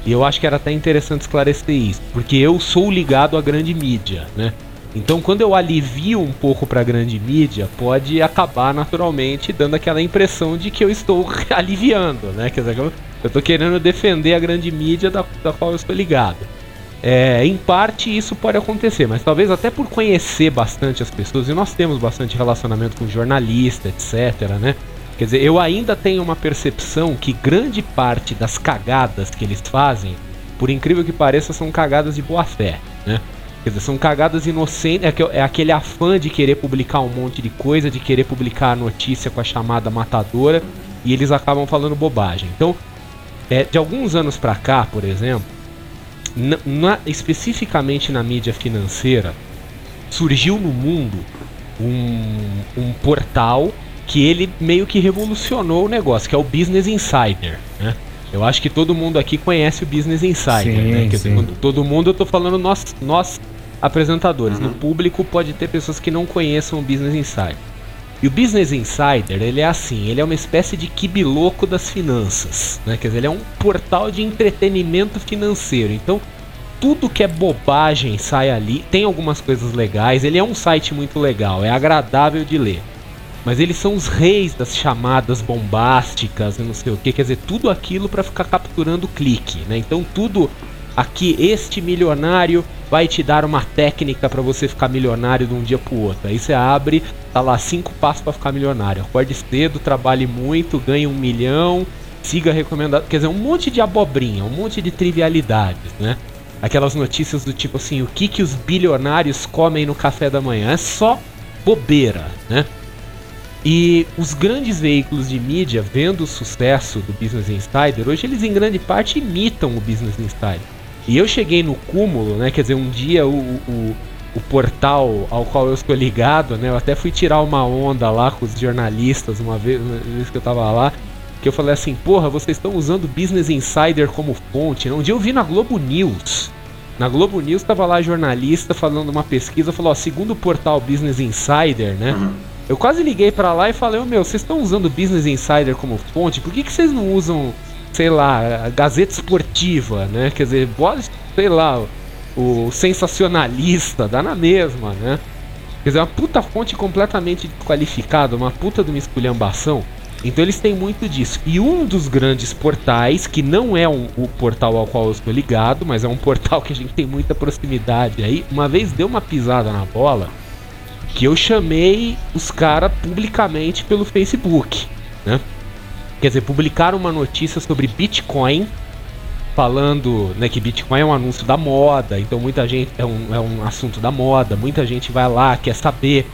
E eu acho que era até interessante esclarecer isso, porque eu sou ligado à grande mídia, né? Então, quando eu alivio um pouco para a grande mídia, pode acabar naturalmente dando aquela impressão de que eu estou aliviando, né? Quer dizer, eu estou querendo defender a grande mídia da, da qual eu estou ligado. É, em parte isso pode acontecer, mas talvez até por conhecer bastante as pessoas, e nós temos bastante relacionamento com jornalista, etc, né? Quer dizer, eu ainda tenho uma percepção que grande parte das cagadas que eles fazem, por incrível que pareça, são cagadas de boa fé, né? Quer dizer, são cagadas inocentes, é, é aquele afã de querer publicar um monte de coisa, de querer publicar a notícia com a chamada matadora, e eles acabam falando bobagem. Então, é, de alguns anos pra cá, por exemplo, na, especificamente na mídia financeira, surgiu no mundo um, um portal que ele meio que revolucionou o negócio, que é o Business Insider, né? Eu acho que todo mundo aqui conhece o Business Insider, sim, né? Sim. todo mundo, eu tô falando nós, nós apresentadores. Uhum. No público pode ter pessoas que não conheçam o Business Insider. E o Business Insider, ele é assim, ele é uma espécie de quibiloco das finanças, né? Quer dizer, ele é um portal de entretenimento financeiro. Então, tudo que é bobagem sai ali. Tem algumas coisas legais, ele é um site muito legal, é agradável de ler. Mas eles são os reis das chamadas bombásticas, não sei o que, quer dizer, tudo aquilo para ficar capturando clique, né? Então tudo aqui este milionário vai te dar uma técnica para você ficar milionário de um dia pro outro. Aí você abre, tá lá cinco passos para ficar milionário. Acorde cedo, trabalhe muito, ganhe um milhão, siga recomendado, quer dizer, um monte de abobrinha, um monte de trivialidades, né? Aquelas notícias do tipo assim, o que que os bilionários comem no café da manhã? É só bobeira, né? E os grandes veículos de mídia, vendo o sucesso do Business Insider, hoje eles em grande parte imitam o Business Insider. E eu cheguei no cúmulo, né? Quer dizer, um dia o, o, o portal ao qual eu estou ligado, né? Eu até fui tirar uma onda lá com os jornalistas uma vez, uma vez que eu tava lá. Que eu falei assim, porra, vocês estão usando Business Insider como fonte. Né? Um dia eu vi na Globo News. Na Globo News tava lá jornalista falando uma pesquisa, falou, ó, segundo o portal Business Insider, né? Uhum eu quase liguei para lá e falei, oh, meu, vocês estão usando Business Insider como fonte, por que, que vocês não usam, sei lá, Gazeta Esportiva, né? Quer dizer, sei lá, o sensacionalista, dá na mesma, né? Quer dizer, uma puta fonte completamente qualificada, uma puta de uma esculhambação. Então eles têm muito disso. E um dos grandes portais, que não é um, o portal ao qual eu estou ligado, mas é um portal que a gente tem muita proximidade aí, uma vez deu uma pisada na bola que eu chamei os caras publicamente pelo Facebook, né? Quer dizer, publicaram uma notícia sobre Bitcoin, falando né, que Bitcoin é um anúncio da moda, então muita gente é um, é um assunto da moda, muita gente vai lá, quer saber.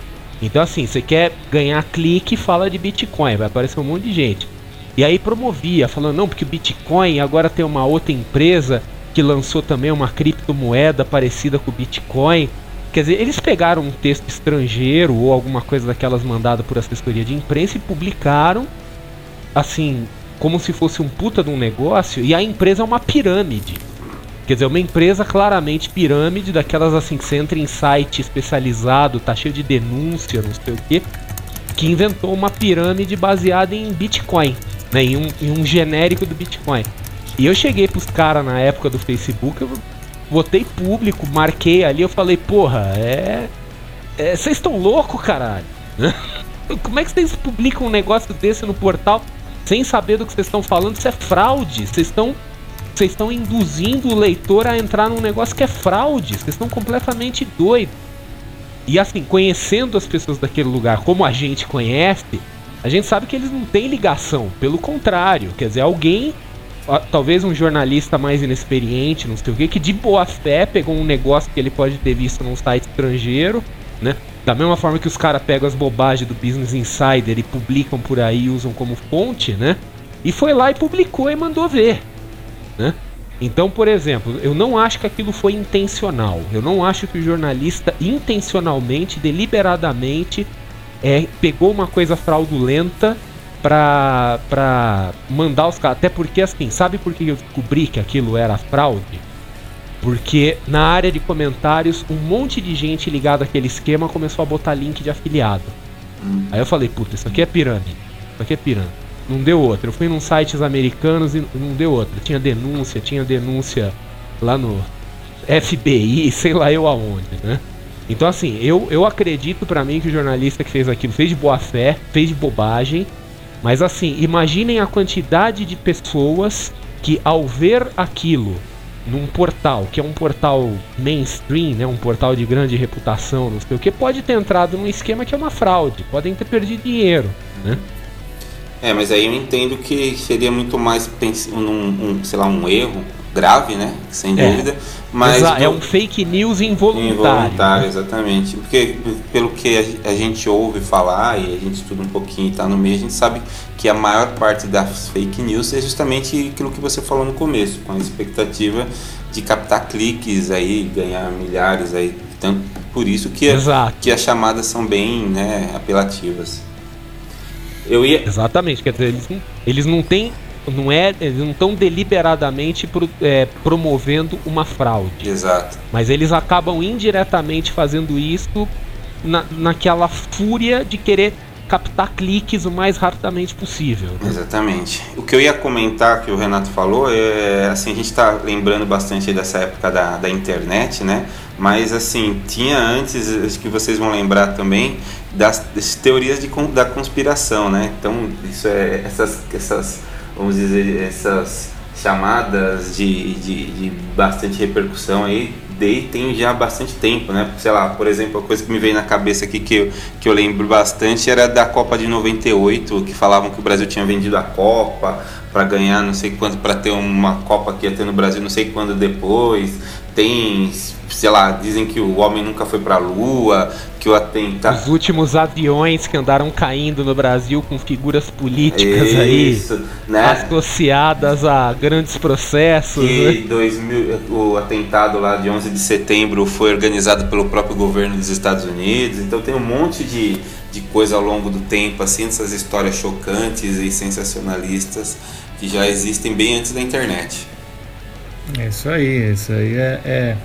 Então assim, você quer ganhar clique, fala de Bitcoin, vai aparecer um monte de gente. E aí promovia, falando, não, porque o Bitcoin agora tem uma outra empresa que lançou também uma criptomoeda parecida com o Bitcoin. Quer dizer, eles pegaram um texto estrangeiro ou alguma coisa daquelas mandada por assessoria de imprensa e publicaram assim, como se fosse um puta de um negócio, e a empresa é uma pirâmide. Quer dizer, uma empresa claramente pirâmide, daquelas assim que você entra em site especializado, tá cheio de denúncia, não sei o que, que inventou uma pirâmide baseada em Bitcoin, né, em um, em um genérico do Bitcoin. E eu cheguei pros caras na época do Facebook, eu botei público, marquei ali, eu falei, porra, é. Vocês é, estão loucos, caralho. Como é que vocês publicam um negócio desse no portal sem saber do que vocês estão falando? Isso é fraude. Vocês estão. Vocês estão induzindo o leitor a entrar num negócio que é fraude. Vocês estão completamente doidos. E assim, conhecendo as pessoas daquele lugar como a gente conhece, a gente sabe que eles não têm ligação. Pelo contrário, quer dizer, alguém talvez um jornalista mais inexperiente, não sei o que, que de boa fé pegou um negócio que ele pode ter visto num site estrangeiro, né? Da mesma forma que os caras pegam as bobagens do Business Insider e publicam por aí, usam como fonte, né? E foi lá e publicou e mandou ver, né? Então, por exemplo, eu não acho que aquilo foi intencional. Eu não acho que o jornalista intencionalmente, deliberadamente, é, pegou uma coisa fraudulenta pra, pra mandar os caras. Até porque, assim, sabe por que eu descobri que aquilo era fraude? Porque na área de comentários, um monte de gente ligada àquele esquema começou a botar link de afiliado. Aí eu falei, puta, isso aqui é pirâmide. Isso aqui é pirâmide. Não deu outra. Eu fui num sites americanos e não deu outra. Tinha denúncia, tinha denúncia lá no FBI, sei lá eu aonde, né? Então assim, eu, eu acredito para mim que o jornalista que fez aquilo fez de boa fé, fez de bobagem, mas assim, imaginem a quantidade de pessoas que ao ver aquilo num portal, que é um portal mainstream, né, um portal de grande reputação, não sei o que, pode ter entrado num esquema que é uma fraude, podem ter perdido dinheiro, né? É, mas aí eu entendo que seria muito mais num, um, sei lá, um erro grave, né? Sem é. dúvida. Mas Exa do... é um fake news involuntário. Involuntário, né? exatamente. Porque pelo que a gente ouve falar e a gente estuda um pouquinho e está no meio, a gente sabe que a maior parte das fake news é justamente aquilo que você falou no começo, com a expectativa de captar cliques aí, ganhar milhares aí. Então, por isso que, a, que as chamadas são bem né, apelativas. Eu ia... Exatamente, quer dizer, eles eles não têm. Não é, eles não estão deliberadamente pro, é, promovendo uma fraude. Exato. Mas eles acabam indiretamente fazendo isso na, naquela fúria de querer captar cliques o mais rapidamente possível. Exatamente. O que eu ia comentar que o Renato falou é assim a gente está lembrando bastante dessa época da, da internet, né? Mas assim tinha antes, acho que vocês vão lembrar também das, das teorias de, da conspiração, né? Então, isso é essas, essas vamos dizer, essas chamadas de, de, de bastante repercussão aí dei tem já bastante tempo, né? Sei lá, por exemplo, a coisa que me veio na cabeça aqui que eu, que eu lembro bastante era da Copa de 98, que falavam que o Brasil tinha vendido a Copa para ganhar não sei quanto, para ter uma Copa que ia ter no Brasil não sei quando depois tem, sei lá, dizem que o homem nunca foi para a lua, que o atentado. Os últimos aviões que andaram caindo no Brasil com figuras políticas Isso, aí, né? associadas a grandes processos. Que né? 2000, o atentado lá de 11 de setembro foi organizado pelo próprio governo dos Estados Unidos, então tem um monte de, de coisa ao longo do tempo, assim, essas histórias chocantes e sensacionalistas que já existem bem antes da internet. É isso aí, isso aí é, é,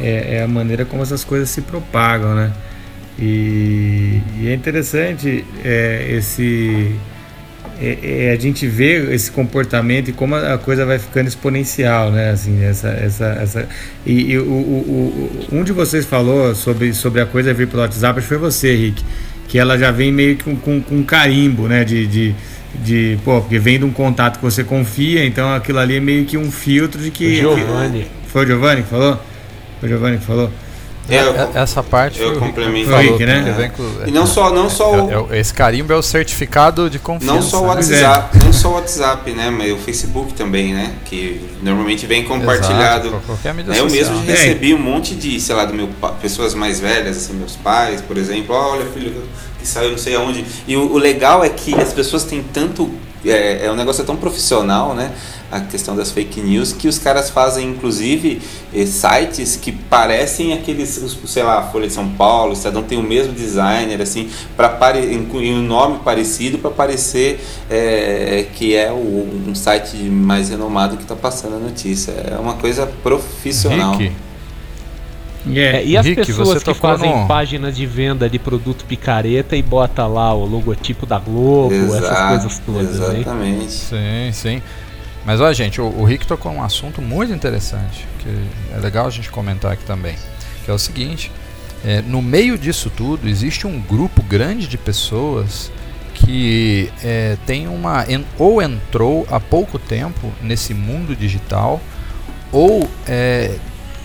é, é, a maneira como essas coisas se propagam, né? E, e é interessante é, esse é, é, a gente vê esse comportamento e como a, coisa vai ficando exponencial, né? Assim, essa, essa, essa e, e o, o, o, um de vocês falou sobre, sobre a coisa vir pelo WhatsApp, acho que foi você, Rick, que ela já vem meio que com, com, com carimbo, né? de, de de, pô, porque vem de um contato que você confia, então aquilo ali é meio que um filtro de que. Giovanni. Foi o Giovanni que falou? Foi o Giovanni que falou? É, eu, essa parte eu complemento. Falou, Rick, né? E não só, não só é, o, é, esse carimbo é o certificado de confiança. Não só o WhatsApp, não só o WhatsApp, né? Mas o Facebook também, né? Que normalmente vem compartilhado. Exato, qualquer mídia né? Eu mesmo já recebi um monte de, sei lá, do meu pessoas mais velhas, assim, meus pais, por exemplo. Olha, filho, que saiu não sei aonde. E o, o legal é que as pessoas têm tanto. É, é um negócio tão profissional, né? A questão das fake news, que os caras fazem, inclusive, eh, sites que parecem aqueles, sei lá, Folha de São Paulo, o Estadão tem o mesmo designer, assim, para em um nome parecido para parecer é, que é o, um site mais renomado que está passando a notícia. É uma coisa profissional. Rick. Yeah. É, e as Rick, pessoas que fazem no... páginas de venda de produto picareta e bota lá o logotipo da Globo, Exato, essas coisas todas. Exatamente. Sim, sim. Mas olha, gente, o, o Rick tocou um assunto muito interessante, que é legal a gente comentar aqui também, que é o seguinte, é, no meio disso tudo existe um grupo grande de pessoas que é, tem uma ou entrou há pouco tempo nesse mundo digital ou é,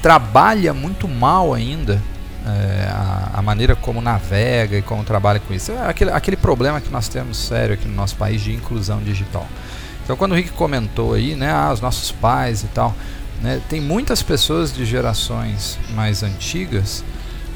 trabalha muito mal ainda é, a, a, maneira como navega e como trabalha com isso. É aquele, aquele problema que nós temos sério aqui no nosso país de inclusão digital. Então, quando o Rick comentou aí, né, ah, os nossos pais e tal, né, tem muitas pessoas de gerações mais antigas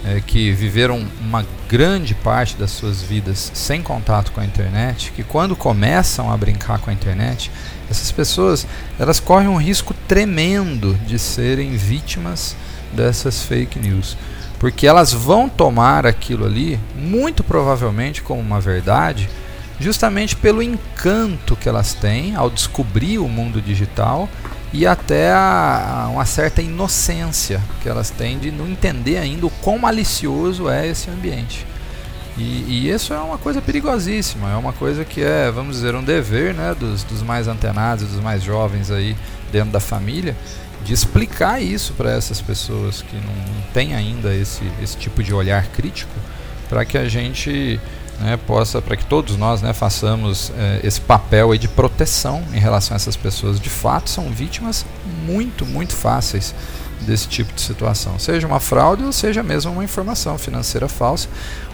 é, que viveram uma grande parte das suas vidas sem contato com a internet, que quando começam a brincar com a internet, essas pessoas elas correm um risco tremendo de serem vítimas dessas fake news, porque elas vão tomar aquilo ali muito provavelmente como uma verdade, justamente pelo encanto que elas têm ao descobrir o mundo digital e até a, a uma certa inocência que elas têm de não entender ainda o quão malicioso é esse ambiente. E, e, isso é uma coisa perigosíssima, é uma coisa que é, vamos dizer, um dever né, dos, dos mais antenados, dos mais jovens aí dentro da família, de explicar isso para essas pessoas que não, não têm ainda esse, esse tipo de olhar crítico, para que a gente né, possa, para que todos nós né, façamos é, esse papel de proteção em relação a essas pessoas. De fato, são vítimas muito, muito fáceis desse tipo de situação, seja uma fraude ou seja mesmo uma informação financeira falsa,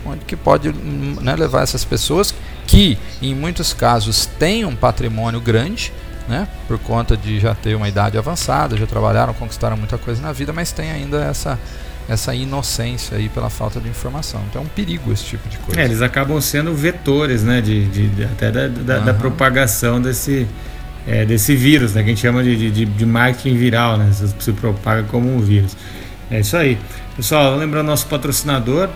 onde que pode né, levar essas pessoas que, em muitos casos, têm um patrimônio grande, né, por conta de já ter uma idade avançada, já trabalharam, conquistaram muita coisa na vida, mas tem ainda essa essa inocência aí pela falta de informação. Então é um perigo esse tipo de coisa. É, eles acabam sendo vetores, né, de, de, de até da, da, uhum. da, propagação desse, é, desse vírus, né, que a gente chama de, de, de marketing viral, né, se, se propaga como um vírus. É isso aí. Pessoal, lembrando nosso patrocinador,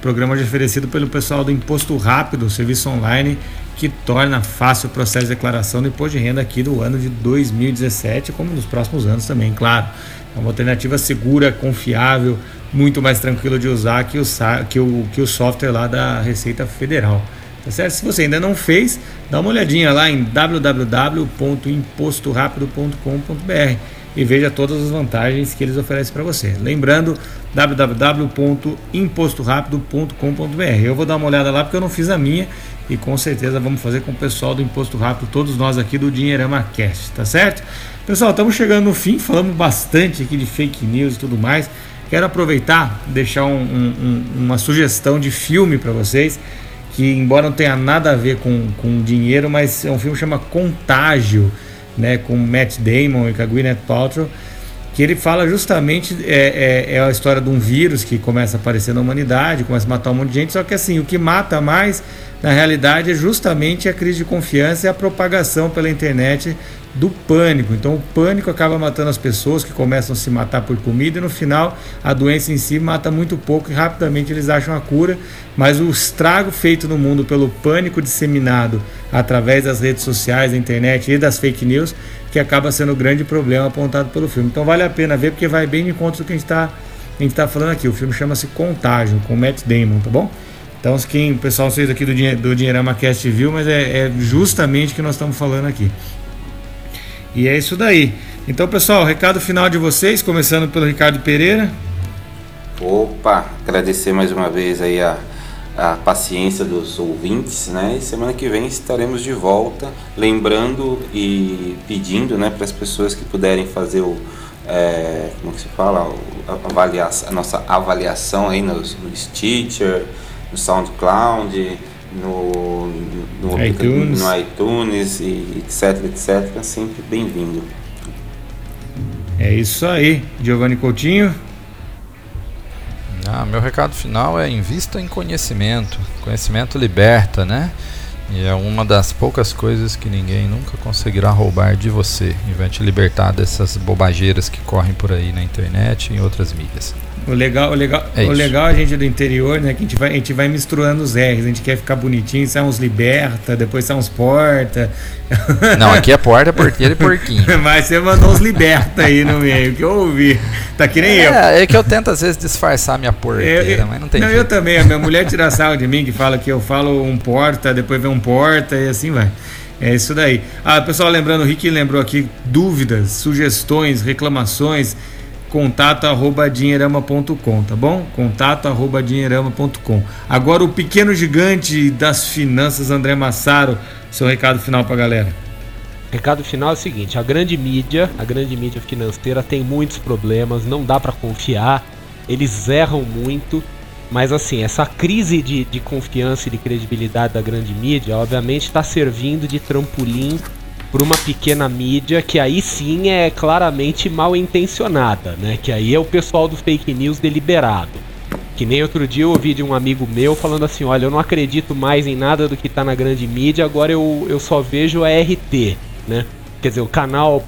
programa de oferecido pelo pessoal do Imposto Rápido, serviço online que torna fácil o processo de declaração do imposto de renda aqui do ano de 2017, como nos próximos anos também, claro. É uma alternativa segura, confiável, muito mais tranquilo de usar que o, que o, que o software lá da Receita Federal. Tá certo? Se você ainda não fez, dá uma olhadinha lá em www.impostorapido.com.br e veja todas as vantagens que eles oferecem para você. Lembrando, www.impostorapido.com.br. Eu vou dar uma olhada lá porque eu não fiz a minha e com certeza vamos fazer com o pessoal do Imposto Rápido, todos nós aqui do Dinheirama Cast, tá certo? Pessoal, estamos chegando no fim, falamos bastante aqui de fake news e tudo mais. Quero aproveitar deixar um, um, uma sugestão de filme para vocês, que embora não tenha nada a ver com, com dinheiro, mas é um filme que chama Contágio, né, com Matt Damon e com a Gwyneth Paltrow, que ele fala justamente é, é, é, a história de um vírus que começa a aparecer na humanidade, começa a matar um monte de gente, só que assim, o que mata mais na realidade é justamente a crise de confiança e a propagação pela internet do pânico. Então o pânico acaba matando as pessoas que começam a se matar por comida e no final a doença em si mata muito pouco e rapidamente eles acham a cura, mas o estrago feito no mundo pelo pânico disseminado através das redes sociais, da internet e das fake news que acaba sendo o grande problema apontado pelo filme. Então vale a pena ver porque vai bem de encontro do que a gente está tá falando aqui. O filme chama-se Contágio, com Matt Damon, tá bom? Então, quem o pessoal vocês aqui do, do Dinheirama Cast viu, mas é, é justamente o que nós estamos falando aqui. E é isso daí. Então, pessoal, recado final de vocês, começando pelo Ricardo Pereira. Opa, agradecer mais uma vez aí a, a paciência dos ouvintes, né? E semana que vem estaremos de volta, lembrando e pedindo, né, para as pessoas que puderem fazer o é, como que se fala, a, avaliação, a nossa avaliação aí no, no Stitcher, no SoundCloud, no, no, iTunes. no iTunes e etc, etc, sempre bem-vindo. É isso aí, Giovanni Coutinho. Ah, meu recado final é invista em conhecimento. Conhecimento liberta, né? E é uma das poucas coisas que ninguém nunca conseguirá roubar de você e vai te libertar dessas bobageiras que correm por aí na internet e em outras mídias. O legal, o legal, é o legal a gente é do interior, né? Que a gente vai, a gente vai misturando os R's. A gente quer ficar bonitinho, sai uns liberta, depois sai uns porta. Não, aqui é porta, porteira e porquinho. Mas você mandou uns liberta aí no meio, que eu ouvi. Tá que nem é, eu. É que eu tento às vezes disfarçar minha porteira, eu, eu, mas não tem Não, jeito. eu também. A minha mulher tira sal de mim, que fala que eu falo um porta, depois vem um porta e assim vai. É isso daí. Ah, pessoal, lembrando, o Rick lembrou aqui dúvidas, sugestões, reclamações contato arroba dinheirama.com, tá bom? Contato arroba dinheirama.com. Agora o pequeno gigante das finanças, André Massaro, seu recado final para galera. Recado final é o seguinte: a grande mídia, a grande mídia financeira tem muitos problemas, não dá para confiar, eles erram muito, mas assim, essa crise de, de confiança e de credibilidade da grande mídia, obviamente, está servindo de trampolim por uma pequena mídia que aí sim é claramente mal intencionada, né? Que aí é o pessoal do fake news deliberado. Que nem outro dia eu ouvi de um amigo meu falando assim: olha, eu não acredito mais em nada do que tá na grande mídia, agora eu, eu só vejo a RT, né? Quer dizer, o canal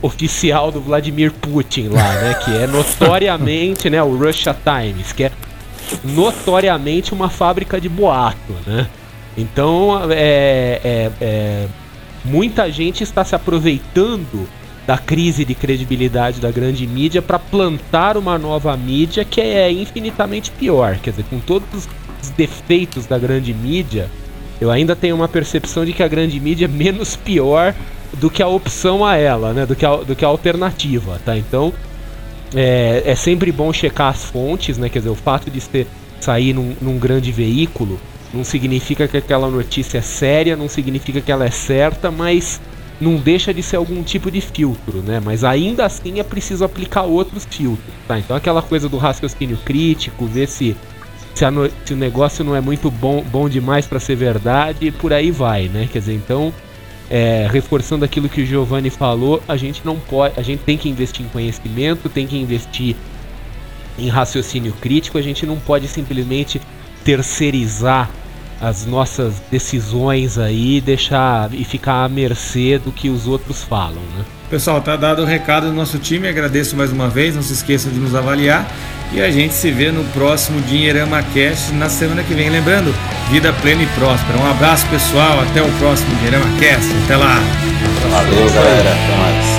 oficial do Vladimir Putin lá, né? Que é notoriamente, né? O Russia Times, que é notoriamente uma fábrica de boato, né? Então, é, é, é, muita gente está se aproveitando da crise de credibilidade da grande mídia para plantar uma nova mídia que é infinitamente pior. Quer dizer, com todos os defeitos da grande mídia, eu ainda tenho uma percepção de que a grande mídia é menos pior do que a opção a ela, né? Do que a, do que a alternativa, tá? Então, é, é sempre bom checar as fontes, né? Quer dizer, o fato de ter, sair num, num grande veículo não significa que aquela notícia é séria, não significa que ela é certa, mas não deixa de ser algum tipo de filtro, né? Mas ainda assim é preciso aplicar outros filtros, tá? Então aquela coisa do raciocínio crítico, ver se se, no, se o negócio não é muito bom, bom demais para ser verdade, e por aí vai, né? Quer dizer, então é, reforçando aquilo que o Giovanni falou, a gente não pode, a gente tem que investir em conhecimento, tem que investir em raciocínio crítico, a gente não pode simplesmente terceirizar as nossas decisões aí deixar e ficar à mercê do que os outros falam, né? Pessoal, tá dado o recado do nosso time, agradeço mais uma vez, não se esqueçam de nos avaliar e a gente se vê no próximo Dinheirama Cast na semana que vem. Lembrando, vida plena e próspera. Um abraço pessoal, até o próximo Dinheirama Cast, até lá. Valeu galera, até mais.